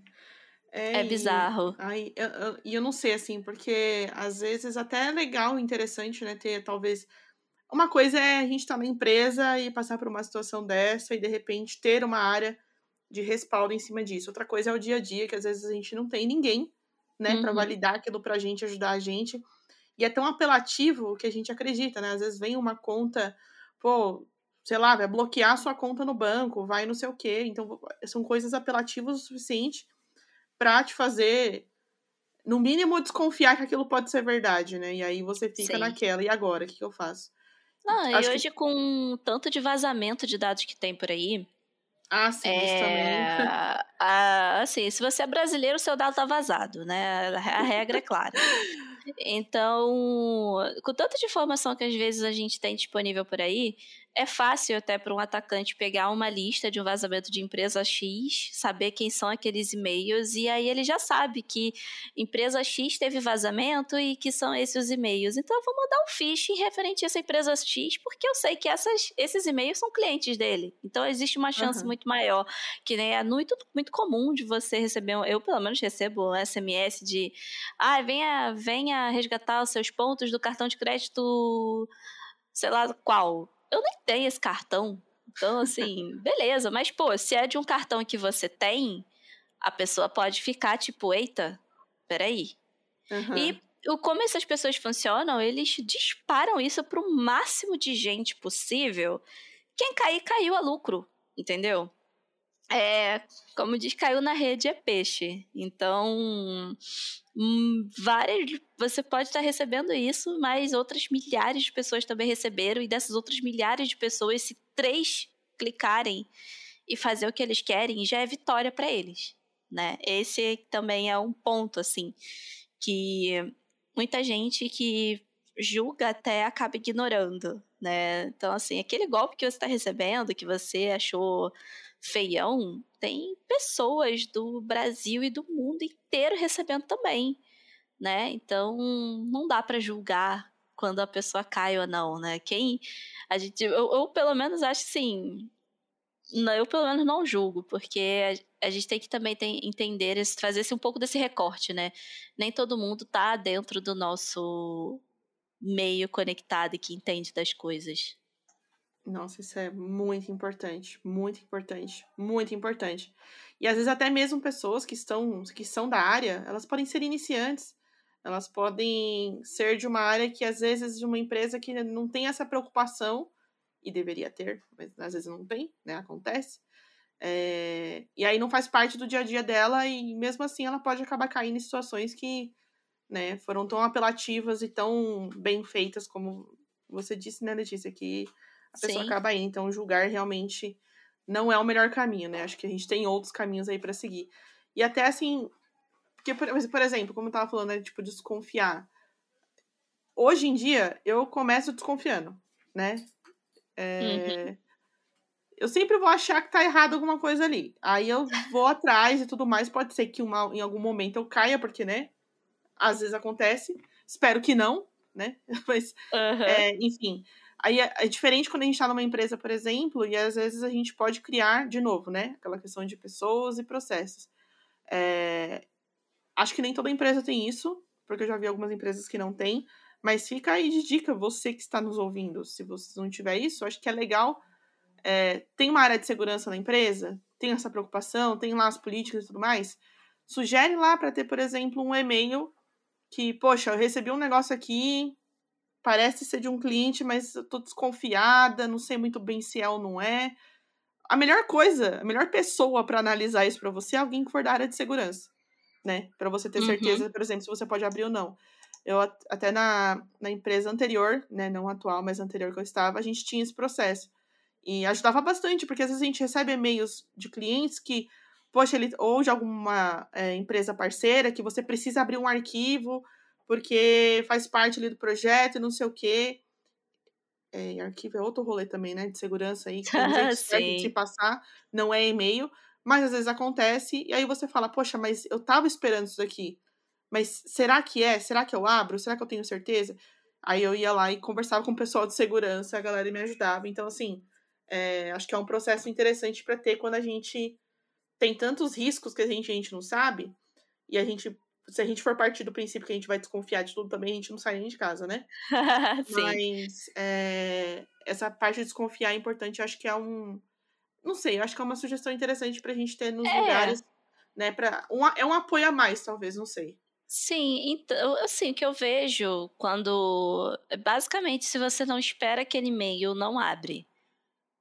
É, é bizarro. E eu, eu, eu não sei, assim, porque às vezes até é legal, interessante, né, ter talvez. Uma coisa é a gente estar tá na empresa e passar por uma situação dessa e de repente ter uma área de respaldo em cima disso. Outra coisa é o dia a dia, que às vezes a gente não tem ninguém, né, uhum. para validar aquilo pra gente, ajudar a gente. E é tão apelativo que a gente acredita, né? Às vezes vem uma conta, pô, sei lá, vai bloquear sua conta no banco, vai não sei o quê. Então, são coisas apelativas o suficiente pra te fazer, no mínimo, desconfiar que aquilo pode ser verdade, né? E aí você fica Sim. naquela, e agora? O que, que eu faço? Não, Acho e hoje que... com tanto de vazamento de dados que tem por aí. Ah, sim, é... isso também. Ah, assim, se você é brasileiro, seu dado tá vazado, né? A regra é clara. Então, com tanta de informação que às vezes a gente tem disponível por aí, é fácil até para um atacante pegar uma lista de um vazamento de empresa X, saber quem são aqueles e-mails, e aí ele já sabe que empresa X teve vazamento e que são esses os e-mails. Então eu vou mandar um phishing referente a essa empresa X, porque eu sei que essas, esses e-mails são clientes dele. Então existe uma chance uhum. muito maior, que né, é muito, muito comum de você receber, eu pelo menos recebo um SMS de ah, venha, venha resgatar os seus pontos do cartão de crédito sei lá qual eu nem tenho esse cartão. Então, assim, beleza. Mas, pô, se é de um cartão que você tem, a pessoa pode ficar tipo, eita, peraí. Uhum. E como essas pessoas funcionam, eles disparam isso para o máximo de gente possível. Quem cair, caiu a lucro, entendeu? É, como diz, caiu na rede é peixe. Então, várias, você pode estar recebendo isso, mas outras milhares de pessoas também receberam, e dessas outras milhares de pessoas, se três clicarem e fazer o que eles querem, já é vitória para eles, né? Esse também é um ponto, assim, que muita gente que julga até acaba ignorando, né? Então, assim, aquele golpe que você está recebendo, que você achou feião, tem pessoas do Brasil e do mundo inteiro recebendo também, né? Então não dá para julgar quando a pessoa cai ou não, né? Quem a gente, eu, eu pelo menos acho assim, eu pelo menos não julgo, porque a, gente tem que também tem, entender, trazer um pouco desse recorte, né? Nem todo mundo tá dentro do nosso meio conectado e que entende das coisas. Nossa, isso é muito importante, muito importante, muito importante. E às vezes até mesmo pessoas que estão que são da área, elas podem ser iniciantes. Elas podem ser de uma área que às vezes de uma empresa que não tem essa preocupação e deveria ter, mas às vezes não tem, né? Acontece. É... E aí não faz parte do dia a dia dela e mesmo assim ela pode acabar caindo em situações que, né, foram tão apelativas e tão bem feitas como você disse, né, Letícia, que a pessoa Sim. acaba aí. Então, julgar realmente não é o melhor caminho, né? Acho que a gente tem outros caminhos aí para seguir. E até assim, porque, por, por exemplo, como eu tava falando, né, tipo, desconfiar. Hoje em dia, eu começo desconfiando, né? É... Uhum. Eu sempre vou achar que tá errado alguma coisa ali. Aí eu vou atrás e tudo mais. Pode ser que uma, em algum momento eu caia, porque, né? Às vezes acontece. Espero que não, né? Mas, uhum. é, enfim. Aí é, é, diferente quando a gente está numa empresa, por exemplo, e às vezes a gente pode criar de novo, né? Aquela questão de pessoas e processos. É... Acho que nem toda empresa tem isso, porque eu já vi algumas empresas que não têm, mas fica aí de dica, você que está nos ouvindo, se você não tiver isso, acho que é legal. É... Tem uma área de segurança na empresa? Tem essa preocupação? Tem lá as políticas e tudo mais? Sugere lá para ter, por exemplo, um e-mail que, poxa, eu recebi um negócio aqui, parece ser de um cliente, mas eu tô desconfiada, não sei muito bem se é ou não é. A melhor coisa, a melhor pessoa para analisar isso para você é alguém que for da área de segurança. né? Para você ter certeza, uhum. por exemplo, se você pode abrir ou não. Eu até na, na empresa anterior, né, não atual, mas anterior que eu estava, a gente tinha esse processo. E ajudava bastante, porque às vezes a gente recebe e-mails de clientes que, poxa, ele, ou de alguma é, empresa parceira, que você precisa abrir um arquivo, porque faz parte ali do projeto e não sei o quê. É, arquivo é outro rolê também, né? De segurança aí, que tem se passar, não é e-mail, mas às vezes acontece, e aí você fala, poxa, mas eu tava esperando isso daqui. Mas será que é? Será que eu abro? Será que eu tenho certeza? Aí eu ia lá e conversava com o pessoal de segurança, a galera me ajudava. Então, assim, é, acho que é um processo interessante para ter quando a gente tem tantos riscos que a gente, a gente não sabe, e a gente se a gente for partir do princípio que a gente vai desconfiar de tudo também, a gente não sai nem de casa, né? Mas é, essa parte de desconfiar é importante, eu acho que é um. Não sei, eu acho que é uma sugestão interessante pra gente ter nos é. lugares, né? Pra, um, é um apoio a mais, talvez, não sei. Sim, então, assim, o que eu vejo quando. Basicamente, se você não espera aquele e-mail, não abre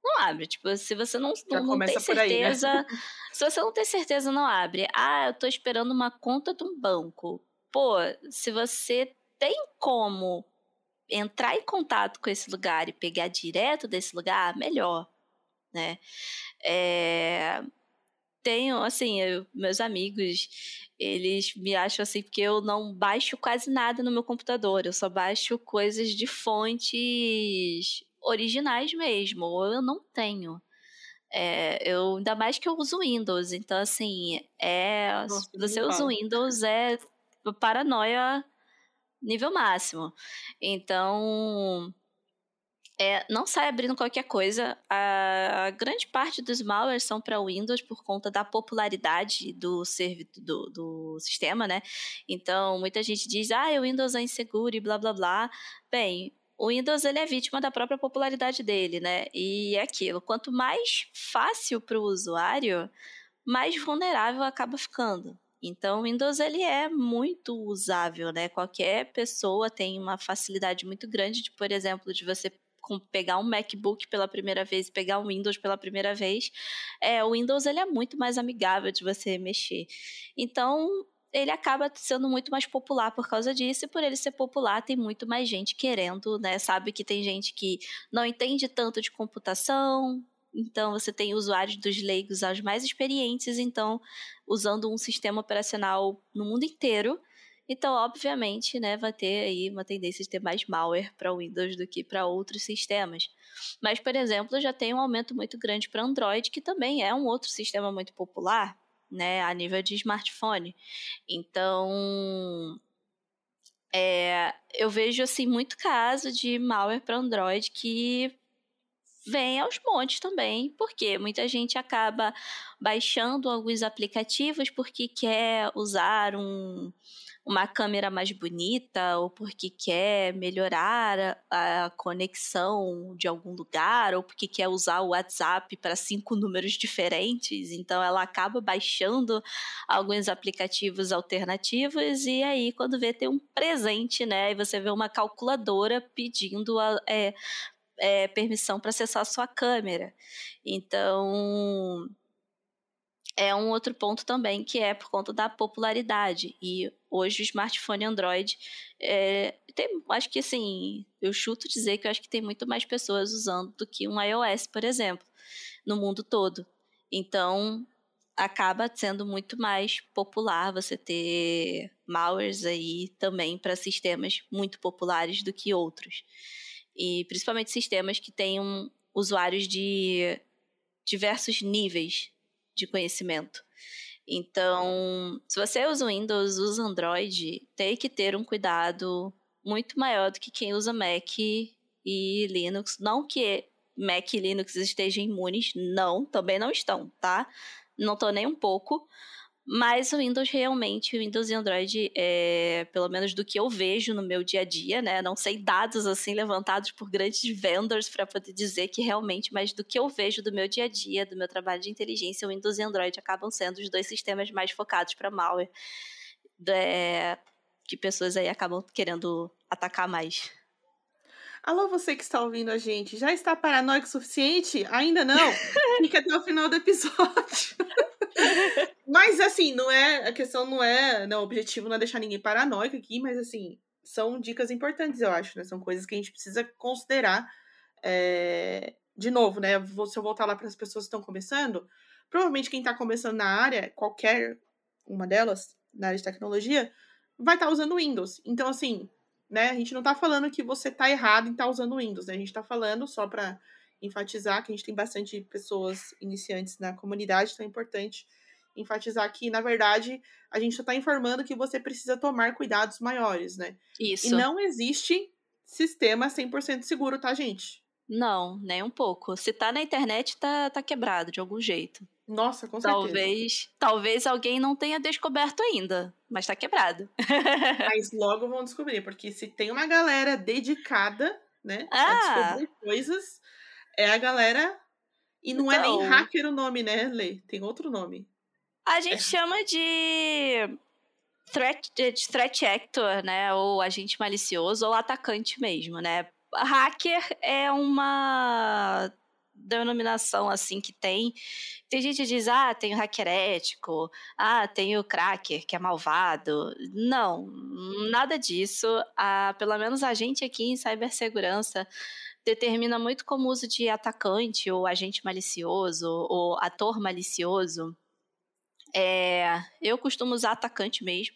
não abre. Tipo, se você não, não, não tem certeza. Aí, né? se você não tem certeza, não abre. Ah, eu tô esperando uma conta de um banco. Pô, se você tem como entrar em contato com esse lugar e pegar direto desse lugar, melhor, né? É... Tenho, assim, eu, meus amigos, eles me acham assim porque eu não baixo quase nada no meu computador, eu só baixo coisas de fontes originais mesmo, ou eu não tenho. É, eu, ainda mais que eu uso Windows, então assim, é, Nossa, se você usa o Windows é paranoia nível máximo. Então, é, não sai abrindo qualquer coisa. A, a grande parte dos malwares são para Windows por conta da popularidade do, do, do, sistema, né? Então, muita gente diz, ah, o Windows é inseguro e blá blá blá. Bem, o Windows ele é vítima da própria popularidade dele, né? E é aquilo, quanto mais fácil para o usuário, mais vulnerável acaba ficando. Então, o Windows ele é muito usável, né? Qualquer pessoa tem uma facilidade muito grande de, por exemplo, de você pegar um MacBook pela primeira vez, pegar um Windows pela primeira vez, é, o Windows ele é muito mais amigável de você mexer. Então, ele acaba sendo muito mais popular por causa disso, e por ele ser popular, tem muito mais gente querendo, né? Sabe que tem gente que não entende tanto de computação, então você tem usuários dos leigos aos mais experientes, então usando um sistema operacional no mundo inteiro. Então, obviamente, né, vai ter aí uma tendência de ter mais malware para Windows do que para outros sistemas. Mas, por exemplo, já tem um aumento muito grande para Android, que também é um outro sistema muito popular né, a nível de smartphone. Então, é, eu vejo assim muito caso de malware para Android que vem aos montes também, porque muita gente acaba baixando alguns aplicativos porque quer usar um uma câmera mais bonita ou porque quer melhorar a, a conexão de algum lugar ou porque quer usar o WhatsApp para cinco números diferentes. Então ela acaba baixando alguns aplicativos alternativos e aí quando vê tem um presente, né? E você vê uma calculadora pedindo a, é, é, permissão para acessar a sua câmera. Então é um outro ponto também que é por conta da popularidade. E hoje o smartphone Android é, tem, acho que assim, eu chuto dizer que eu acho que tem muito mais pessoas usando do que um iOS, por exemplo, no mundo todo. Então acaba sendo muito mais popular você ter malwares aí também para sistemas muito populares do que outros. E principalmente sistemas que tenham usuários de diversos níveis de conhecimento. Então, se você usa Windows, usa Android, tem que ter um cuidado muito maior do que quem usa Mac e Linux. Não que Mac e Linux estejam imunes, não, também não estão, tá? Não estou nem um pouco. Mas o Windows realmente, o Windows e Android, é, pelo menos do que eu vejo no meu dia a dia, né? Não sei dados assim levantados por grandes vendors para poder dizer que realmente, mas do que eu vejo do meu dia a dia, do meu trabalho de inteligência, o Windows e Android acabam sendo os dois sistemas mais focados para malware, é, que pessoas aí acabam querendo atacar mais. Alô, você que está ouvindo a gente, já está paranoico o suficiente? Ainda não? Fica até o final do episódio. Mas assim, não é. A questão não é. Não, o objetivo não é deixar ninguém paranoico aqui, mas assim, são dicas importantes, eu acho, né? São coisas que a gente precisa considerar. É... De novo, né? Se eu voltar lá para as pessoas que estão começando, provavelmente quem está começando na área, qualquer uma delas, na área de tecnologia, vai estar tá usando Windows. Então, assim, né? A gente não está falando que você está errado em estar tá usando Windows, né? A gente está falando só para enfatizar que a gente tem bastante pessoas iniciantes na comunidade, então é importante enfatizar que, na verdade, a gente só está informando que você precisa tomar cuidados maiores, né? Isso. E não existe sistema 100% seguro, tá, gente? Não, nem um pouco. Se tá na internet, tá, tá quebrado de algum jeito. Nossa, com certeza. Talvez, talvez alguém não tenha descoberto ainda, mas tá quebrado. mas logo vão descobrir, porque se tem uma galera dedicada, né, ah. a descobrir coisas, é a galera. E não então, é nem então hacker o nome, né, Lê? Tem outro nome. A gente é. chama de threat, de threat actor, né? Ou agente malicioso, ou atacante mesmo, né? Hacker é uma denominação assim que tem. Tem gente que diz, ah, tem o hacker ético, ah, tem o cracker que é malvado. Não, nada disso. Ah, pelo menos a gente aqui em cibersegurança determina muito como uso de atacante ou agente malicioso ou ator malicioso. É, eu costumo usar atacante mesmo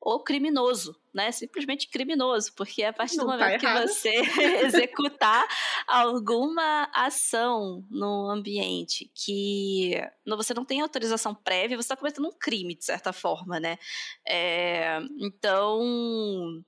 ou criminoso, né? Simplesmente criminoso, porque a partir do não momento tá que você executar alguma ação no ambiente que você não tem autorização prévia, você está cometendo um crime, de certa forma, né? É, então,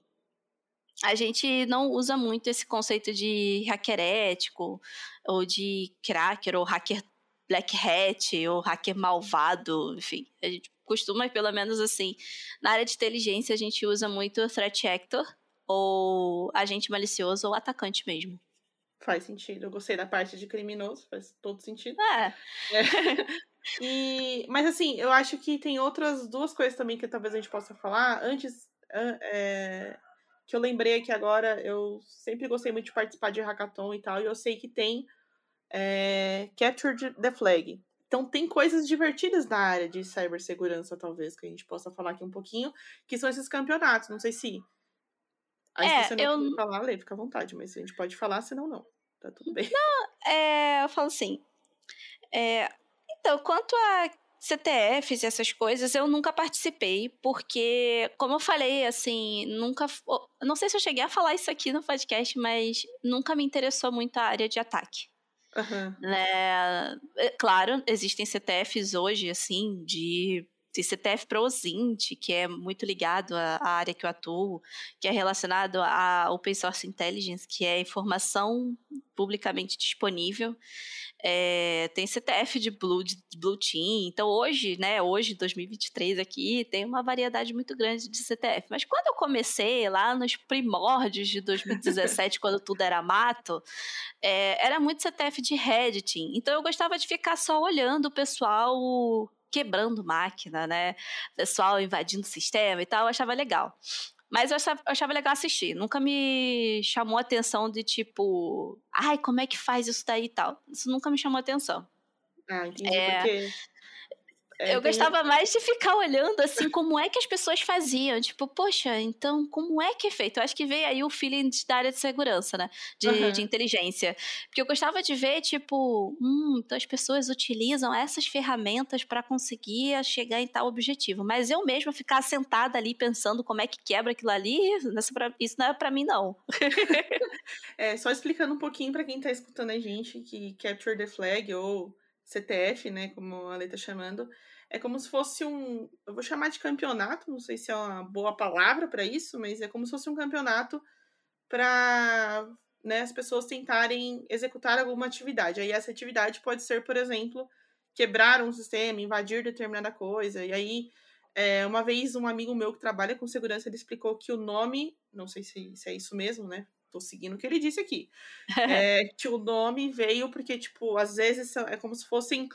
a gente não usa muito esse conceito de hacker ético, ou de cracker, ou hacker black hat, ou hacker malvado, enfim. A gente costuma, pelo menos assim, na área de inteligência a gente usa muito threat actor, ou agente malicioso, ou atacante mesmo. Faz sentido. Eu gostei da parte de criminoso, faz todo sentido. É. é. E, mas assim, eu acho que tem outras duas coisas também que talvez a gente possa falar. Antes, é, que eu lembrei aqui agora, eu sempre gostei muito de participar de hackathon e tal, e eu sei que tem é, Capture the Flag, então tem coisas divertidas na área de cibersegurança, talvez, que a gente possa falar aqui um pouquinho, que são esses campeonatos. Não sei se. Aí é, se você não eu... falar, Lê, fica à vontade, mas a gente pode falar, senão não. Tá tudo bem. Não, é, eu falo assim. É, então, quanto a CTFs e essas coisas, eu nunca participei, porque, como eu falei, assim, nunca. Não sei se eu cheguei a falar isso aqui no podcast, mas nunca me interessou muito a área de ataque. Uhum. Né? Claro, existem CTFs hoje, assim, de tem CTF Prozint, que é muito ligado à, à, área que eu atuo, que é relacionado a Open Source Intelligence, que é informação publicamente disponível. É, tem CTF de Blue, de Blue Team. Então, hoje, né, hoje, 2023 aqui, tem uma variedade muito grande de CTF. Mas quando eu comecei, lá nos primórdios de 2017, quando tudo era mato, é, era muito CTF de Reddit. Então, eu gostava de ficar só olhando o pessoal quebrando máquina, né? Pessoal invadindo o sistema e tal, eu achava legal. Mas eu achava, eu achava, legal assistir. Nunca me chamou a atenção de tipo, ai, como é que faz isso daí e tal. Isso nunca me chamou a atenção. Ah, entendi. É, porque é, eu gostava mais de ficar olhando assim como é que as pessoas faziam. Tipo, poxa, então como é que é feito? Eu acho que veio aí o feeling da área de segurança, né? De, uhum. de inteligência. Porque eu gostava de ver, tipo, hum, então as pessoas utilizam essas ferramentas para conseguir chegar em tal objetivo. Mas eu mesma ficar sentada ali pensando como é que quebra aquilo ali, isso não é para mim, não. é, só explicando um pouquinho para quem tá escutando a gente que Capture the Flag ou CTF, né, como a Lei tá chamando, é como se fosse um. Eu vou chamar de campeonato, não sei se é uma boa palavra para isso, mas é como se fosse um campeonato para né, as pessoas tentarem executar alguma atividade. Aí essa atividade pode ser, por exemplo, quebrar um sistema, invadir determinada coisa. E aí, é, uma vez, um amigo meu que trabalha com segurança, ele explicou que o nome, não sei se, se é isso mesmo, né? Tô seguindo o que ele disse aqui. é, que o nome veio porque, tipo, às vezes é como se fossem.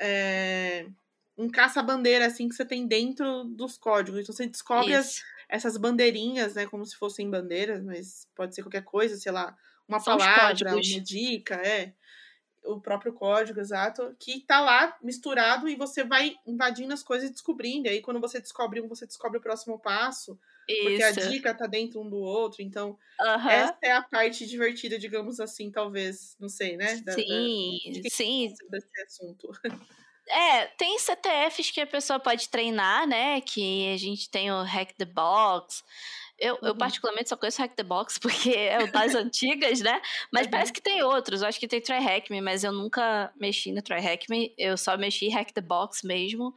É, um caça-bandeira, assim, que você tem dentro dos códigos. Então você descobre as, essas bandeirinhas, né? Como se fossem bandeiras, mas pode ser qualquer coisa, sei lá, uma São palavra, uma dica, é. o próprio código exato, que tá lá misturado e você vai invadindo as coisas e descobrindo. E aí, quando você descobre um, você descobre o próximo passo. Isso. Porque a dica tá dentro um do outro. Então, uhum. essa é a parte divertida, digamos assim, talvez. Não sei, né? Da, sim, da, sim. Desse assunto. É, tem CTFs que a pessoa pode treinar, né? Que a gente tem o Hack the Box. Eu, uhum. eu, particularmente, só conheço Hack the Box porque é o das antigas, né? Mas uhum. parece que tem outros. Eu acho que tem Try Hack Me, mas eu nunca mexi no Try Hack Me. Eu só mexi Hack the Box mesmo.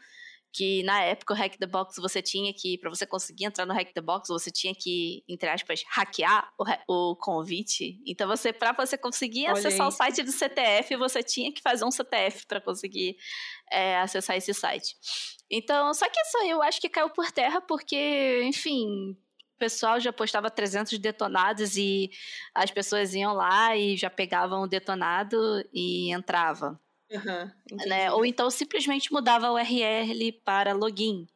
Que na época o Hack the Box você tinha que, para você conseguir entrar no Hack the Box, você tinha que, entre aspas, hackear o, o convite. Então você, para você conseguir Olha acessar o site do CTF, você tinha que fazer um CTF para conseguir é, acessar esse site. Então, só que isso aí eu acho que caiu por terra porque, enfim, pessoal já postava 300 detonados e as pessoas iam lá e já pegavam o detonado e entrava. Uhum, né? Ou então simplesmente mudava o URL para login.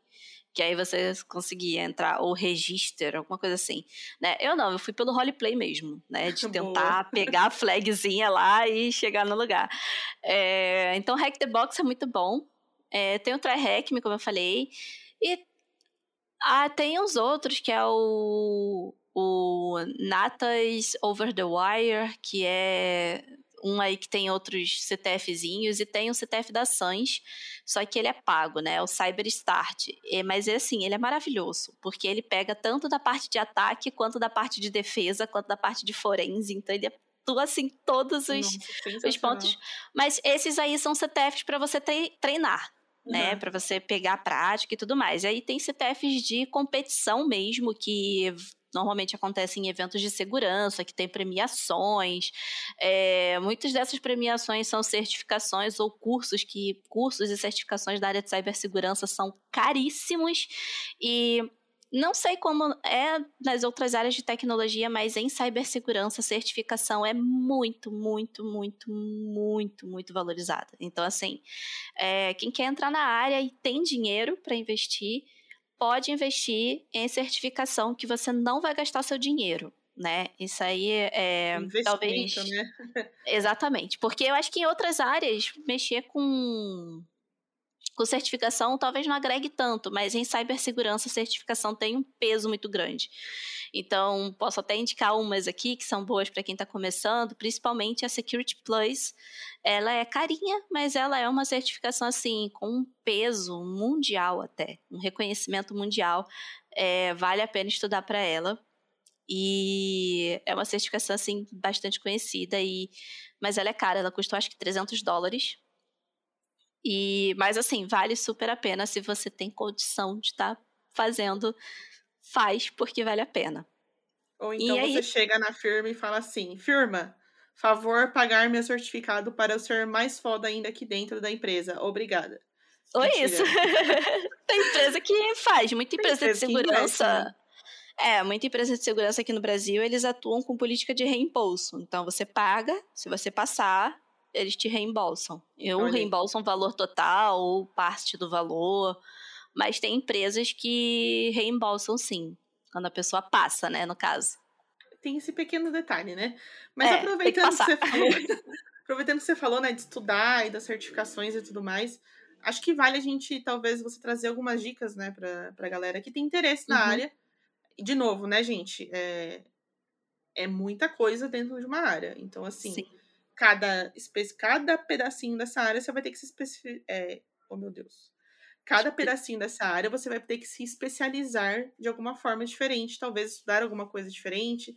Que aí você conseguia entrar, ou register, alguma coisa assim. Né? Eu não, eu fui pelo roleplay mesmo, né? De tentar pegar a flagzinha lá e chegar no lugar. É, então, Hack the Box é muito bom. É, tem o TryHack, como eu falei. E ah, tem uns outros, que é o, o Natas Over the Wire, que é um aí que tem outros CTFzinhos, e tem o CTF da Sans, só que ele é pago, né? É o Cyber Start. E, mas é assim, ele é maravilhoso, porque ele pega tanto da parte de ataque, quanto da parte de defesa, quanto da parte de forense, então ele atua assim todos os, Nossa, os pontos. Mas esses aí são CTFs para você treinar né, uhum. para você pegar a prática e tudo mais. E aí tem CTFs de competição mesmo, que normalmente acontecem em eventos de segurança, que tem premiações. É, muitas dessas premiações são certificações ou cursos que cursos e certificações da área de cibersegurança são caríssimos e não sei como é nas outras áreas de tecnologia, mas em cibersegurança a certificação é muito, muito, muito, muito, muito valorizada. Então, assim, é, quem quer entrar na área e tem dinheiro para investir, pode investir em certificação que você não vai gastar seu dinheiro né? Isso aí é talvez né? exatamente, porque eu acho que em outras áreas mexer com com certificação talvez não agregue tanto, mas em cibersegurança certificação tem um peso muito grande. Então, posso até indicar umas aqui que são boas para quem está começando, principalmente a Security Plus. Ela é carinha, mas ela é uma certificação assim com um peso mundial até, um reconhecimento mundial. É, vale a pena estudar para ela. E é uma certificação assim bastante conhecida e mas ela é cara, ela custou acho que 300 dólares e, mas assim, vale super a pena se você tem condição de estar tá fazendo, faz porque vale a pena. Ou então aí... você chega na firma e fala assim: firma, favor pagar meu certificado para eu ser mais foda ainda aqui dentro da empresa. Obrigada. Ou isso. tem empresa que faz, muita empresa, empresa de segurança. Né? É, muita empresa de segurança aqui no Brasil, eles atuam com política de reembolso. Então você paga, se você passar, eles te reembolsam. Ou reembolsam o valor total, ou parte do valor. Mas tem empresas que reembolsam sim, quando a pessoa passa, né, no caso. Tem esse pequeno detalhe, né? Mas é, aproveitando que, que você falou, aproveitando que você falou, né, de estudar e das certificações e tudo mais, acho que vale a gente, talvez, você trazer algumas dicas, né, pra, pra galera que tem interesse na uhum. área. E, de novo, né, gente, é, é muita coisa dentro de uma área. Então, assim, Sim cada, cada pedacinho dessa área você vai ter que se especificar. É, oh meu Deus. Cada pedacinho dessa área você vai ter que se especializar de alguma forma diferente, talvez estudar alguma coisa diferente,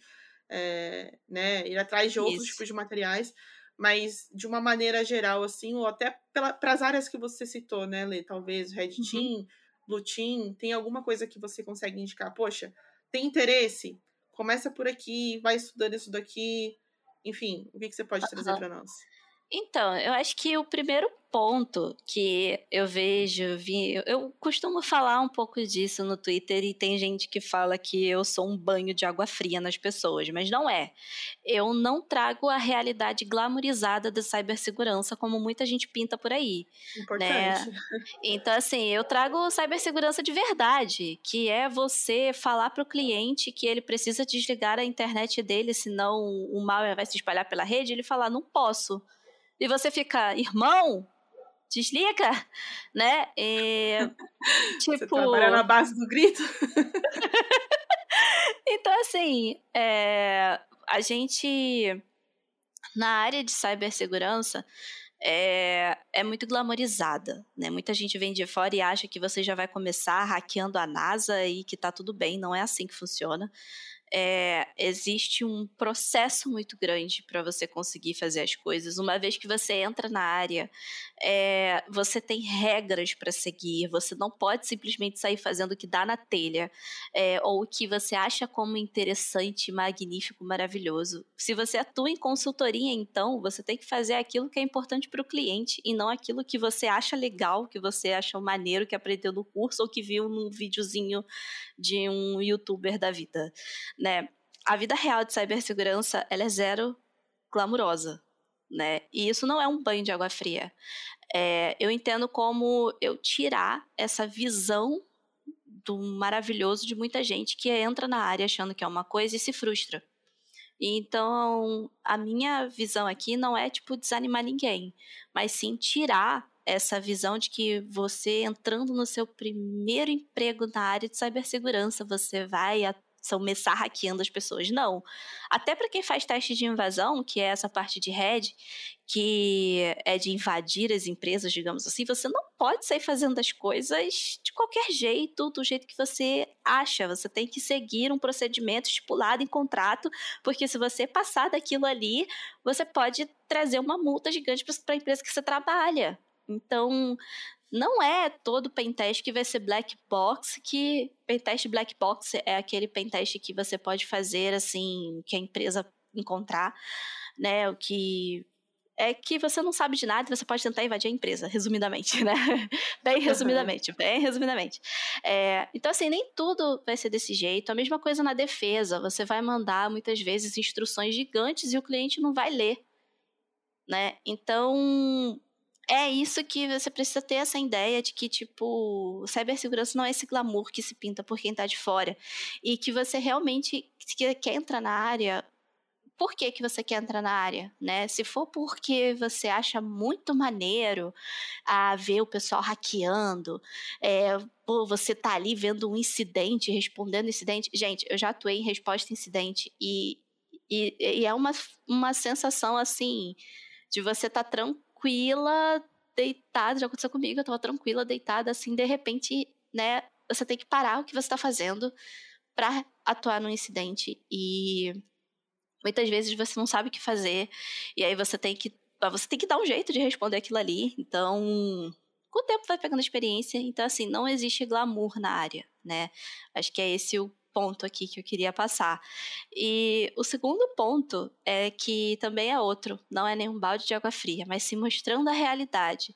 é, né, ir atrás de outros Isso. tipos de materiais, mas de uma maneira geral, assim, ou até para as áreas que você citou, né, Lê? Talvez Red uhum. Team, Blue Team, tem alguma coisa que você consegue indicar? Poxa, tem interesse? Começa por aqui, vai estudando isso daqui, enfim, o que, que você pode trazer uhum. para nós? Então, eu acho que o primeiro ponto que eu vejo, vi, eu costumo falar um pouco disso no Twitter e tem gente que fala que eu sou um banho de água fria nas pessoas, mas não é. Eu não trago a realidade glamourizada da cibersegurança como muita gente pinta por aí. Importante. Né? Então, assim, eu trago cibersegurança de verdade, que é você falar para o cliente que ele precisa desligar a internet dele, senão o mal vai se espalhar pela rede, ele falar, não posso e você fica, irmão, desliga, né? E, tipo... Você trabalha na base do grito? então, assim, é, a gente, na área de cibersegurança, é, é muito glamorizada, né? Muita gente vem de fora e acha que você já vai começar hackeando a NASA e que tá tudo bem, não é assim que funciona é, existe um processo muito grande para você conseguir fazer as coisas. Uma vez que você entra na área, é, você tem regras para seguir, você não pode simplesmente sair fazendo o que dá na telha, é, ou o que você acha como interessante, magnífico, maravilhoso. Se você atua em consultoria, então, você tem que fazer aquilo que é importante para o cliente e não aquilo que você acha legal, que você acha maneiro, que aprendeu no curso ou que viu num videozinho de um youtuber da vida né? A vida real de cibersegurança, ela é zero glamurosa, né? E isso não é um banho de água fria. É, eu entendo como eu tirar essa visão do maravilhoso de muita gente que entra na área achando que é uma coisa e se frustra. Então, a minha visão aqui não é tipo desanimar ninguém, mas sim tirar essa visão de que você entrando no seu primeiro emprego na área de cibersegurança, você vai começar hackeando as pessoas. Não. Até para quem faz teste de invasão, que é essa parte de head, que é de invadir as empresas, digamos assim, você não pode sair fazendo as coisas de qualquer jeito, do jeito que você acha. Você tem que seguir um procedimento estipulado em contrato, porque se você passar daquilo ali, você pode trazer uma multa gigante para a empresa que você trabalha. Então, não é todo pentest que vai ser black box, que pentest black box é aquele pentest que você pode fazer assim, que a empresa encontrar, né, o que é que você não sabe de nada e você pode tentar invadir a empresa, resumidamente, né? bem resumidamente, bem resumidamente. É, então, assim, nem tudo vai ser desse jeito. A mesma coisa na defesa. Você vai mandar, muitas vezes, instruções gigantes e o cliente não vai ler, né? Então, é isso que você precisa ter essa ideia de que, tipo, cibersegurança não é esse glamour que se pinta por quem tá de fora. E que você realmente quer entrar na área. Por que, que você quer entrar na área, né? Se for porque você acha muito maneiro a ver o pessoal hackeando, é, pô, você tá ali vendo um incidente, respondendo incidente. Gente, eu já atuei em resposta a incidente e, e, e é uma, uma sensação assim de você estar tá tranquilo tranquila, deitada, já aconteceu comigo, eu tava tranquila, deitada, assim, de repente, né, você tem que parar o que você tá fazendo para atuar no incidente e muitas vezes você não sabe o que fazer e aí você tem que você tem que dar um jeito de responder aquilo ali. Então, com o tempo vai pegando experiência, então assim, não existe glamour na área, né? Acho que é esse o ponto aqui que eu queria passar. E o segundo ponto é que também é outro, não é nenhum balde de água fria, mas se mostrando a realidade.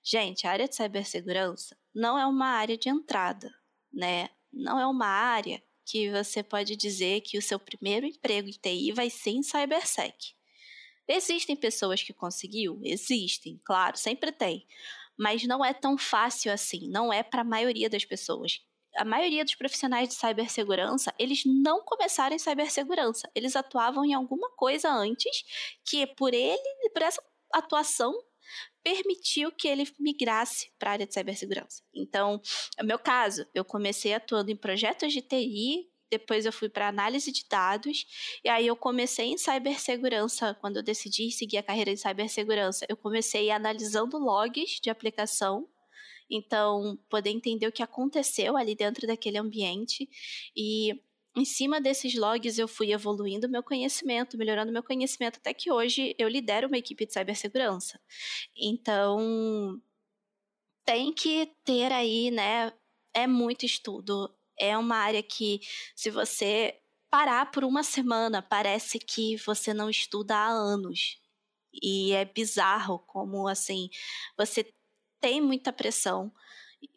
Gente, a área de cibersegurança não é uma área de entrada, né? Não é uma área que você pode dizer que o seu primeiro emprego em TI vai ser em cybersec. Existem pessoas que conseguiu? Existem, claro, sempre tem. Mas não é tão fácil assim, não é para a maioria das pessoas a maioria dos profissionais de cibersegurança, eles não começaram em cibersegurança. Eles atuavam em alguma coisa antes que por ele, por essa atuação, permitiu que ele migrasse para a área de cibersegurança. Então, no meu caso, eu comecei atuando em projetos de TI, depois eu fui para análise de dados, e aí eu comecei em cibersegurança, quando eu decidi seguir a carreira de cibersegurança, eu comecei analisando logs de aplicação, então, poder entender o que aconteceu ali dentro daquele ambiente e em cima desses logs eu fui evoluindo meu conhecimento, melhorando meu conhecimento até que hoje eu lidero uma equipe de cibersegurança. Então, tem que ter aí, né, é muito estudo. É uma área que se você parar por uma semana, parece que você não estuda há anos. E é bizarro como assim, você tem muita pressão,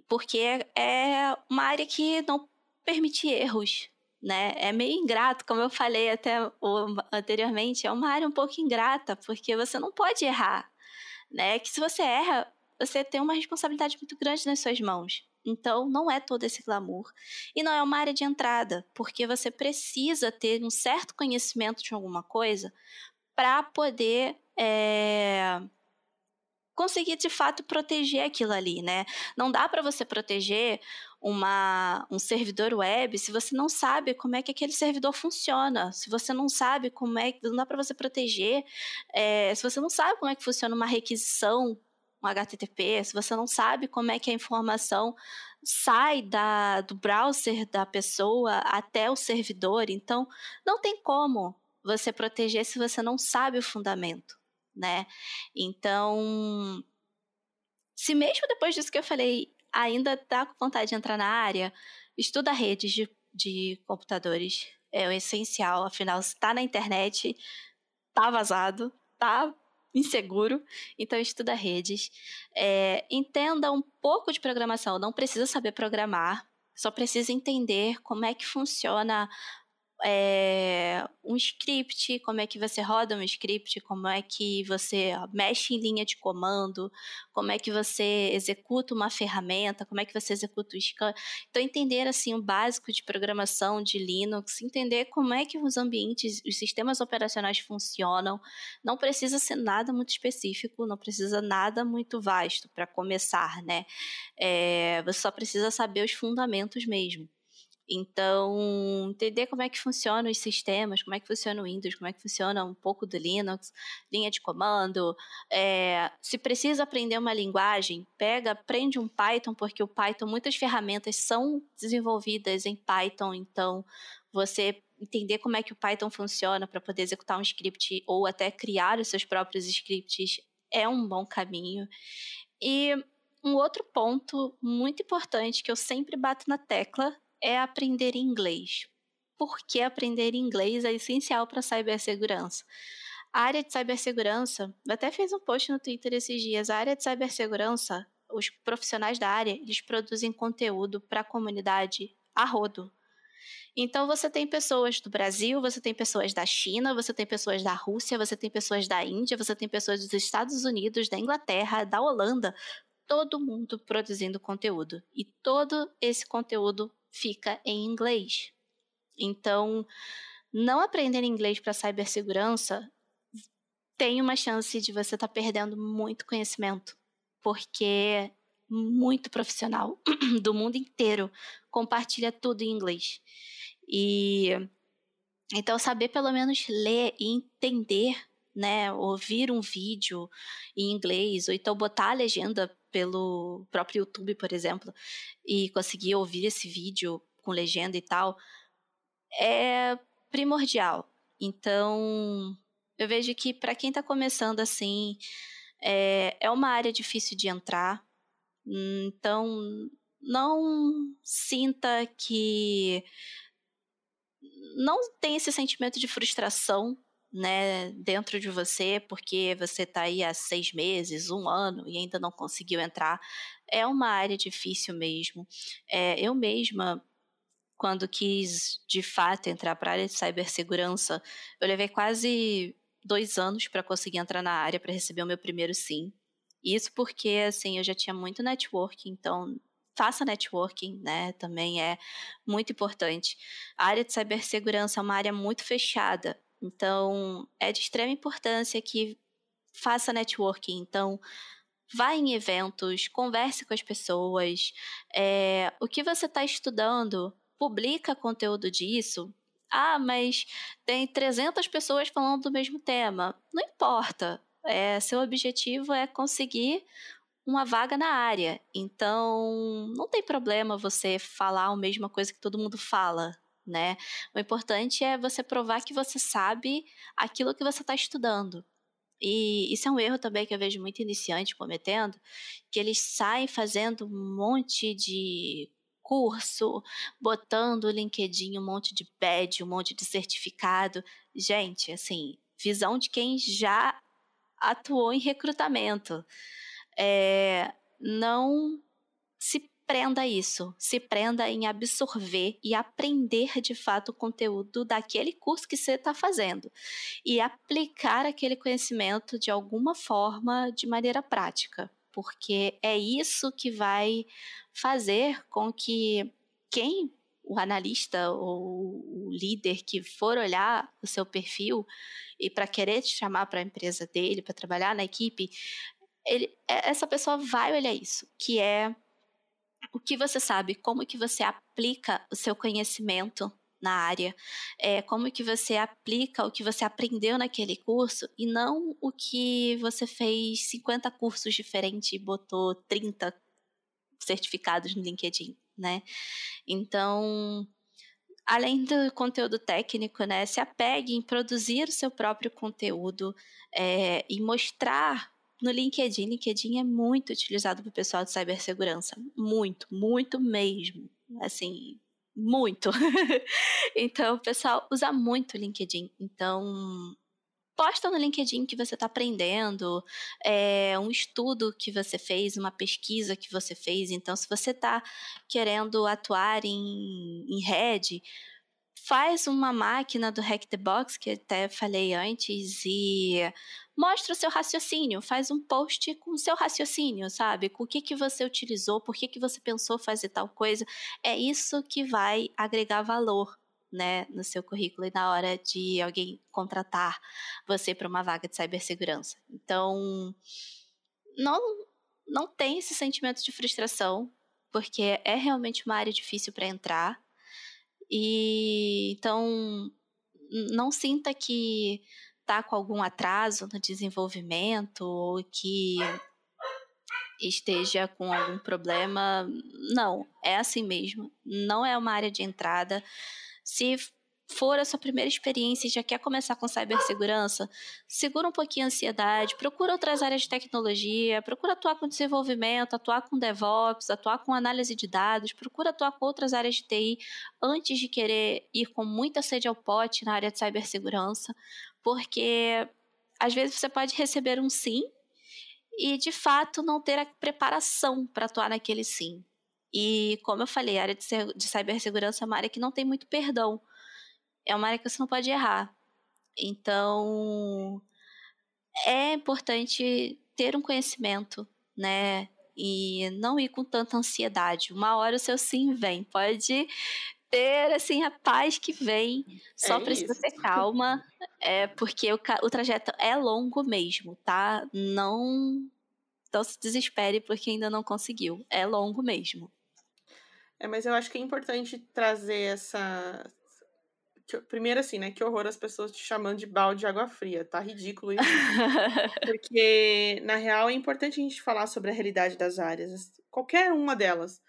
porque é uma área que não permite erros, né? É meio ingrato, como eu falei até anteriormente, é uma área um pouco ingrata, porque você não pode errar, né? Que se você erra, você tem uma responsabilidade muito grande nas suas mãos. Então, não é todo esse glamour. E não é uma área de entrada, porque você precisa ter um certo conhecimento de alguma coisa para poder é, conseguir de fato proteger aquilo ali, né? Não dá para você proteger uma, um servidor web se você não sabe como é que aquele servidor funciona, se você não sabe como é que não dá para você proteger, é, se você não sabe como é que funciona uma requisição, um HTTP, se você não sabe como é que a informação sai da, do browser da pessoa até o servidor, então não tem como você proteger se você não sabe o fundamento, né? Então, se mesmo depois disso que eu falei ainda tá com vontade de entrar na área, estuda redes de, de computadores. É o essencial, afinal, se tá na internet, tá vazado, tá inseguro, então estuda redes. É, entenda um pouco de programação, não precisa saber programar, só precisa entender como é que funciona é, um script, como é que você roda um script, como é que você mexe em linha de comando, como é que você executa uma ferramenta, como é que você executa o scan. Então, entender assim o básico de programação de Linux, entender como é que os ambientes, os sistemas operacionais funcionam. Não precisa ser nada muito específico, não precisa nada muito vasto para começar, né? É, você só precisa saber os fundamentos mesmo. Então, entender como é que funcionam os sistemas, como é que funciona o Windows, como é que funciona um pouco do Linux, linha de comando. É, se precisa aprender uma linguagem, pega, aprende um Python, porque o Python, muitas ferramentas são desenvolvidas em Python, então você entender como é que o Python funciona para poder executar um script ou até criar os seus próprios scripts é um bom caminho. E um outro ponto muito importante que eu sempre bato na tecla é aprender inglês. Porque aprender inglês é essencial para a cibersegurança. A área de cibersegurança, eu até fiz um post no Twitter esses dias, a área de cibersegurança, os profissionais da área, eles produzem conteúdo para a comunidade a rodo. Então você tem pessoas do Brasil, você tem pessoas da China, você tem pessoas da Rússia, você tem pessoas da Índia, você tem pessoas dos Estados Unidos, da Inglaterra, da Holanda, todo mundo produzindo conteúdo. E todo esse conteúdo fica em inglês. Então, não aprender inglês para cibersegurança tem uma chance de você estar tá perdendo muito conhecimento, porque muito profissional do mundo inteiro compartilha tudo em inglês. E então saber pelo menos ler e entender, né, ouvir um vídeo em inglês ou então botar a legenda pelo próprio YouTube, por exemplo, e conseguir ouvir esse vídeo com legenda e tal, é primordial. Então, eu vejo que para quem está começando assim, é, é uma área difícil de entrar. Então, não sinta que. Não tem esse sentimento de frustração né, dentro de você, porque você está aí há seis meses, um ano e ainda não conseguiu entrar. É uma área difícil mesmo. É, eu mesma, quando quis de fato entrar para a área de cibersegurança, eu levei quase dois anos para conseguir entrar na área para receber o meu primeiro sim. Isso porque, assim, eu já tinha muito networking, então faça networking, né? Também é muito importante. A área de cibersegurança é uma área muito fechada. Então, é de extrema importância que faça networking. Então, vá em eventos, converse com as pessoas. É, o que você está estudando, publica conteúdo disso. Ah, mas tem 300 pessoas falando do mesmo tema. Não importa. É, seu objetivo é conseguir uma vaga na área. Então, não tem problema você falar a mesma coisa que todo mundo fala, né? O importante é você provar que você sabe aquilo que você está estudando. E isso é um erro também que eu vejo muito iniciante cometendo, que eles saem fazendo um monte de curso, botando o LinkedIn um monte de badge, um monte de certificado. Gente, assim, visão de quem já atuou em recrutamento. É, não se prenda isso, se prenda em absorver e aprender de fato o conteúdo daquele curso que você está fazendo. E aplicar aquele conhecimento de alguma forma de maneira prática, porque é isso que vai fazer com que quem o analista ou o líder que for olhar o seu perfil e para querer te chamar para a empresa dele, para trabalhar na equipe, ele, é, essa pessoa vai olhar isso, que é o que você sabe, como que você aplica o seu conhecimento na área, é, como que você aplica o que você aprendeu naquele curso e não o que você fez 50 cursos diferentes e botou 30 certificados no LinkedIn, né? Então, além do conteúdo técnico, né, se apegue em produzir o seu próprio conteúdo é, e mostrar no LinkedIn. LinkedIn é muito utilizado pelo pessoal de cibersegurança, muito, muito mesmo, assim, muito. então, o pessoal usa muito o LinkedIn. Então, posta no LinkedIn que você está aprendendo, é, um estudo que você fez, uma pesquisa que você fez. Então, se você está querendo atuar em, em rede, faz uma máquina do Hack the Box, que até falei antes, e mostra o seu raciocínio, faz um post com o seu raciocínio, sabe? Com o que, que você utilizou, por que, que você pensou fazer tal coisa. É isso que vai agregar valor. Né, no seu currículo e na hora de alguém contratar você para uma vaga de cibersegurança. Então, não, não tem esse sentimento de frustração, porque é realmente uma área difícil para entrar. E então não sinta que está com algum atraso no desenvolvimento ou que esteja com algum problema. Não, é assim mesmo. Não é uma área de entrada. Se for a sua primeira experiência e já quer começar com cibersegurança, segura um pouquinho a ansiedade, procura outras áreas de tecnologia, procura atuar com desenvolvimento, atuar com DevOps, atuar com análise de dados, procura atuar com outras áreas de TI antes de querer ir com muita sede ao pote na área de cibersegurança, porque às vezes você pode receber um sim e de fato não ter a preparação para atuar naquele sim. E como eu falei, a área de, cibersegurança é uma área que não tem muito perdão é uma área que você não pode errar. Então, é importante ter um conhecimento, né? E não ir com tanta ansiedade. Uma hora o seu sim vem. Pode ter, assim, a paz que vem. Só é precisa isso. ter calma, é, porque o, o trajeto é longo mesmo, tá? Não, não se desespere porque ainda não conseguiu. É longo mesmo. É, mas eu acho que é importante trazer essa, primeiro, assim, né? Que horror as pessoas te chamando de balde de água fria. Tá ridículo isso. Porque, na real, é importante a gente falar sobre a realidade das áreas. Qualquer uma delas.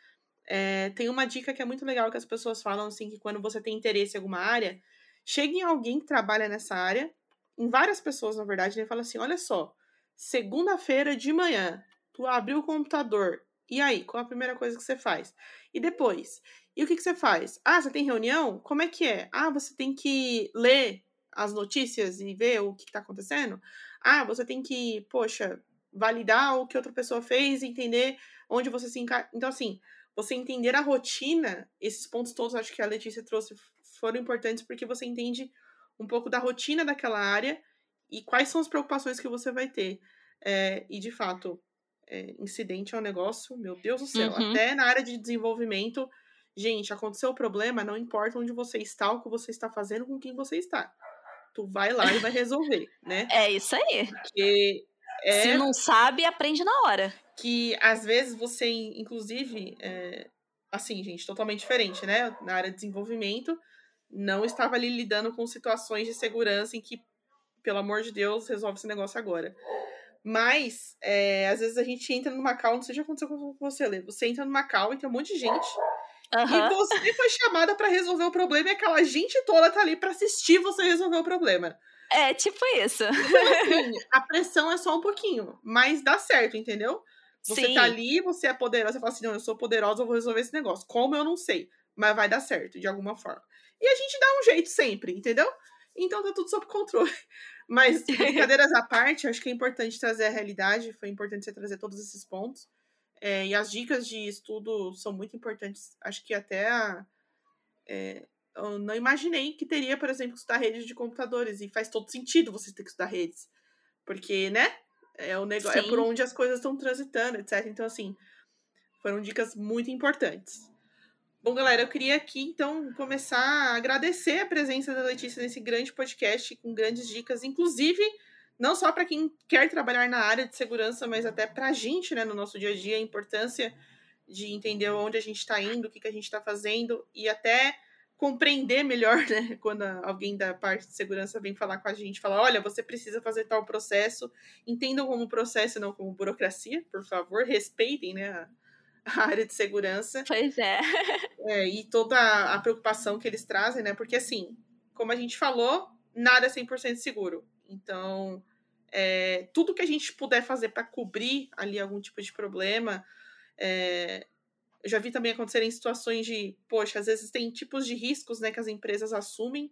É, tem uma dica que é muito legal que as pessoas falam, assim, que quando você tem interesse em alguma área, chegue em alguém que trabalha nessa área, em várias pessoas, na verdade, e fala assim: olha só, segunda-feira de manhã, tu abriu o computador. E aí, qual a primeira coisa que você faz? E depois, e o que, que você faz? Ah, você tem reunião? Como é que é? Ah, você tem que ler as notícias e ver o que está acontecendo? Ah, você tem que, poxa, validar o que outra pessoa fez e entender onde você se encaixa. Então, assim, você entender a rotina, esses pontos todos, acho que a Letícia trouxe, foram importantes porque você entende um pouco da rotina daquela área e quais são as preocupações que você vai ter. É, e, de fato, é, incidente é um negócio, meu Deus do céu, uhum. até na área de desenvolvimento Gente, aconteceu o problema, não importa onde você está, o que você está fazendo, com quem você está. Tu vai lá e vai resolver, né? É isso aí. Porque é... Se não sabe, aprende na hora. Que às vezes você, inclusive, é... assim, gente, totalmente diferente, né? Na área de desenvolvimento, não estava ali lidando com situações de segurança em que, pelo amor de Deus, resolve esse negócio agora. Mas, é, às vezes a gente entra numa call, não sei se já aconteceu com você, Lê. Você entra numa call e tem um monte de gente Uhum. E você foi chamada para resolver o problema e aquela gente toda tá ali para assistir você resolver o problema. É, tipo isso. Então, assim, a pressão é só um pouquinho, mas dá certo, entendeu? Você Sim. tá ali, você é poderosa, você fala assim, não, eu sou poderosa, eu vou resolver esse negócio. Como eu não sei, mas vai dar certo, de alguma forma. E a gente dá um jeito sempre, entendeu? Então tá tudo sob controle. Mas, brincadeiras à parte, acho que é importante trazer a realidade, foi importante você trazer todos esses pontos. É, e as dicas de estudo são muito importantes. Acho que até a, é, eu não imaginei que teria, por exemplo, estudar redes de computadores. E faz todo sentido você ter que estudar redes. Porque, né? É, o negócio, é por onde as coisas estão transitando, etc. Então, assim, foram dicas muito importantes. Bom, galera, eu queria aqui, então, começar a agradecer a presença da Letícia nesse grande podcast, com grandes dicas, inclusive não só para quem quer trabalhar na área de segurança, mas até para a gente, né, no nosso dia a dia, a importância de entender onde a gente está indo, o que, que a gente está fazendo e até compreender melhor, né? Quando alguém da parte de segurança vem falar com a gente, fala, olha, você precisa fazer tal processo, entendam como processo, não como burocracia, por favor, respeitem, né? A, área de segurança. Pois é. é. E toda a preocupação que eles trazem, né? Porque, assim, como a gente falou, nada é 100% seguro. Então, é, tudo que a gente puder fazer para cobrir ali algum tipo de problema, é, eu já vi também acontecer em situações de, poxa, às vezes tem tipos de riscos, né, que as empresas assumem.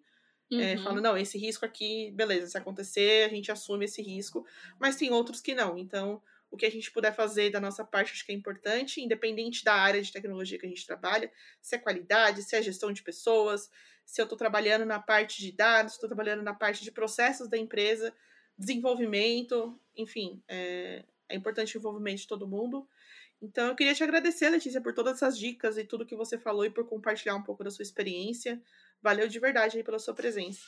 É, uhum. É, falam, não, esse risco aqui, beleza, se acontecer, a gente assume esse risco, mas tem outros que não. Então, o que a gente puder fazer da nossa parte, acho que é importante, independente da área de tecnologia que a gente trabalha, se é qualidade, se é gestão de pessoas, se eu estou trabalhando na parte de dados, estou trabalhando na parte de processos da empresa, desenvolvimento, enfim, é, é importante o envolvimento de todo mundo. Então, eu queria te agradecer, Letícia, por todas essas dicas e tudo que você falou e por compartilhar um pouco da sua experiência. Valeu de verdade aí pela sua presença.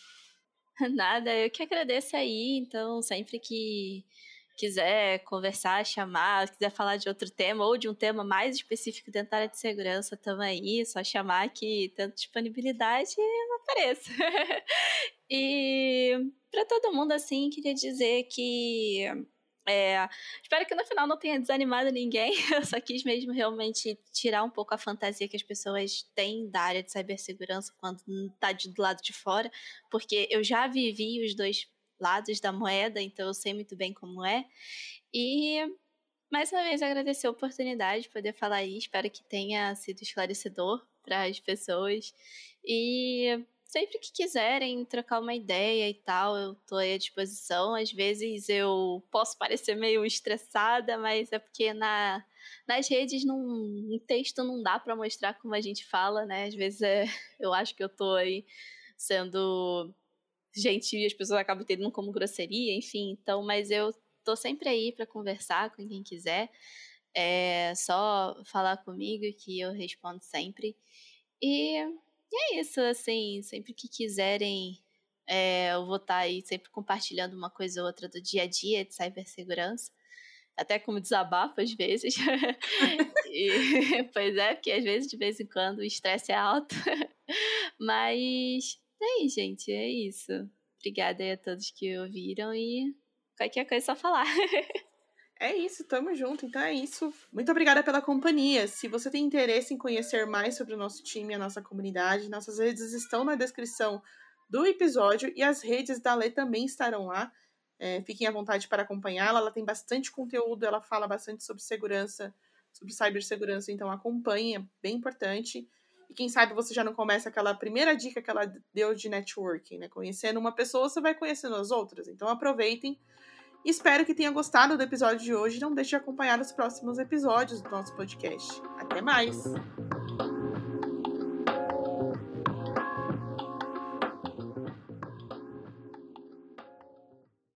Nada, eu que agradeço aí. Então, sempre que quiser conversar, chamar, quiser falar de outro tema ou de um tema mais específico dentro da área de segurança, estamos aí, só chamar que tanto disponibilidade eu apareço. e para todo mundo, assim, queria dizer que é, espero que no final não tenha desanimado ninguém. Eu só quis mesmo realmente tirar um pouco a fantasia que as pessoas têm da área de cibersegurança quando está do lado de fora, porque eu já vivi os dois lados da moeda, então eu sei muito bem como é. E mais uma vez agradecer a oportunidade de poder falar aí. Espero que tenha sido esclarecedor para as pessoas. E sempre que quiserem trocar uma ideia e tal, eu tô à disposição. Às vezes eu posso parecer meio estressada, mas é porque na, nas redes, num, texto, não dá para mostrar como a gente fala, né? Às vezes é, eu acho que eu tô aí sendo gentil e as pessoas acabam entendendo como grosseria, enfim. Então, mas eu tô sempre aí para conversar com quem quiser. É só falar comigo que eu respondo sempre. E e é isso, assim, sempre que quiserem, é, eu vou estar tá aí sempre compartilhando uma coisa ou outra do dia a dia de cibersegurança. Até como desabafo às vezes. e, pois é, porque às vezes, de vez em quando, o estresse é alto. Mas é isso, gente, é isso. Obrigada aí a todos que ouviram e qualquer coisa é só falar. É isso, tamo junto. Então é isso. Muito obrigada pela companhia. Se você tem interesse em conhecer mais sobre o nosso time a nossa comunidade, nossas redes estão na descrição do episódio e as redes da Lê também estarão lá. É, fiquem à vontade para acompanhá-la. Ela tem bastante conteúdo, ela fala bastante sobre segurança, sobre cibersegurança, então acompanhe, é bem importante. E quem sabe você já não começa aquela primeira dica que ela deu de networking, né? Conhecendo uma pessoa, você vai conhecendo as outras. Então aproveitem. Espero que tenha gostado do episódio de hoje. Não deixe de acompanhar os próximos episódios do nosso podcast. Até mais!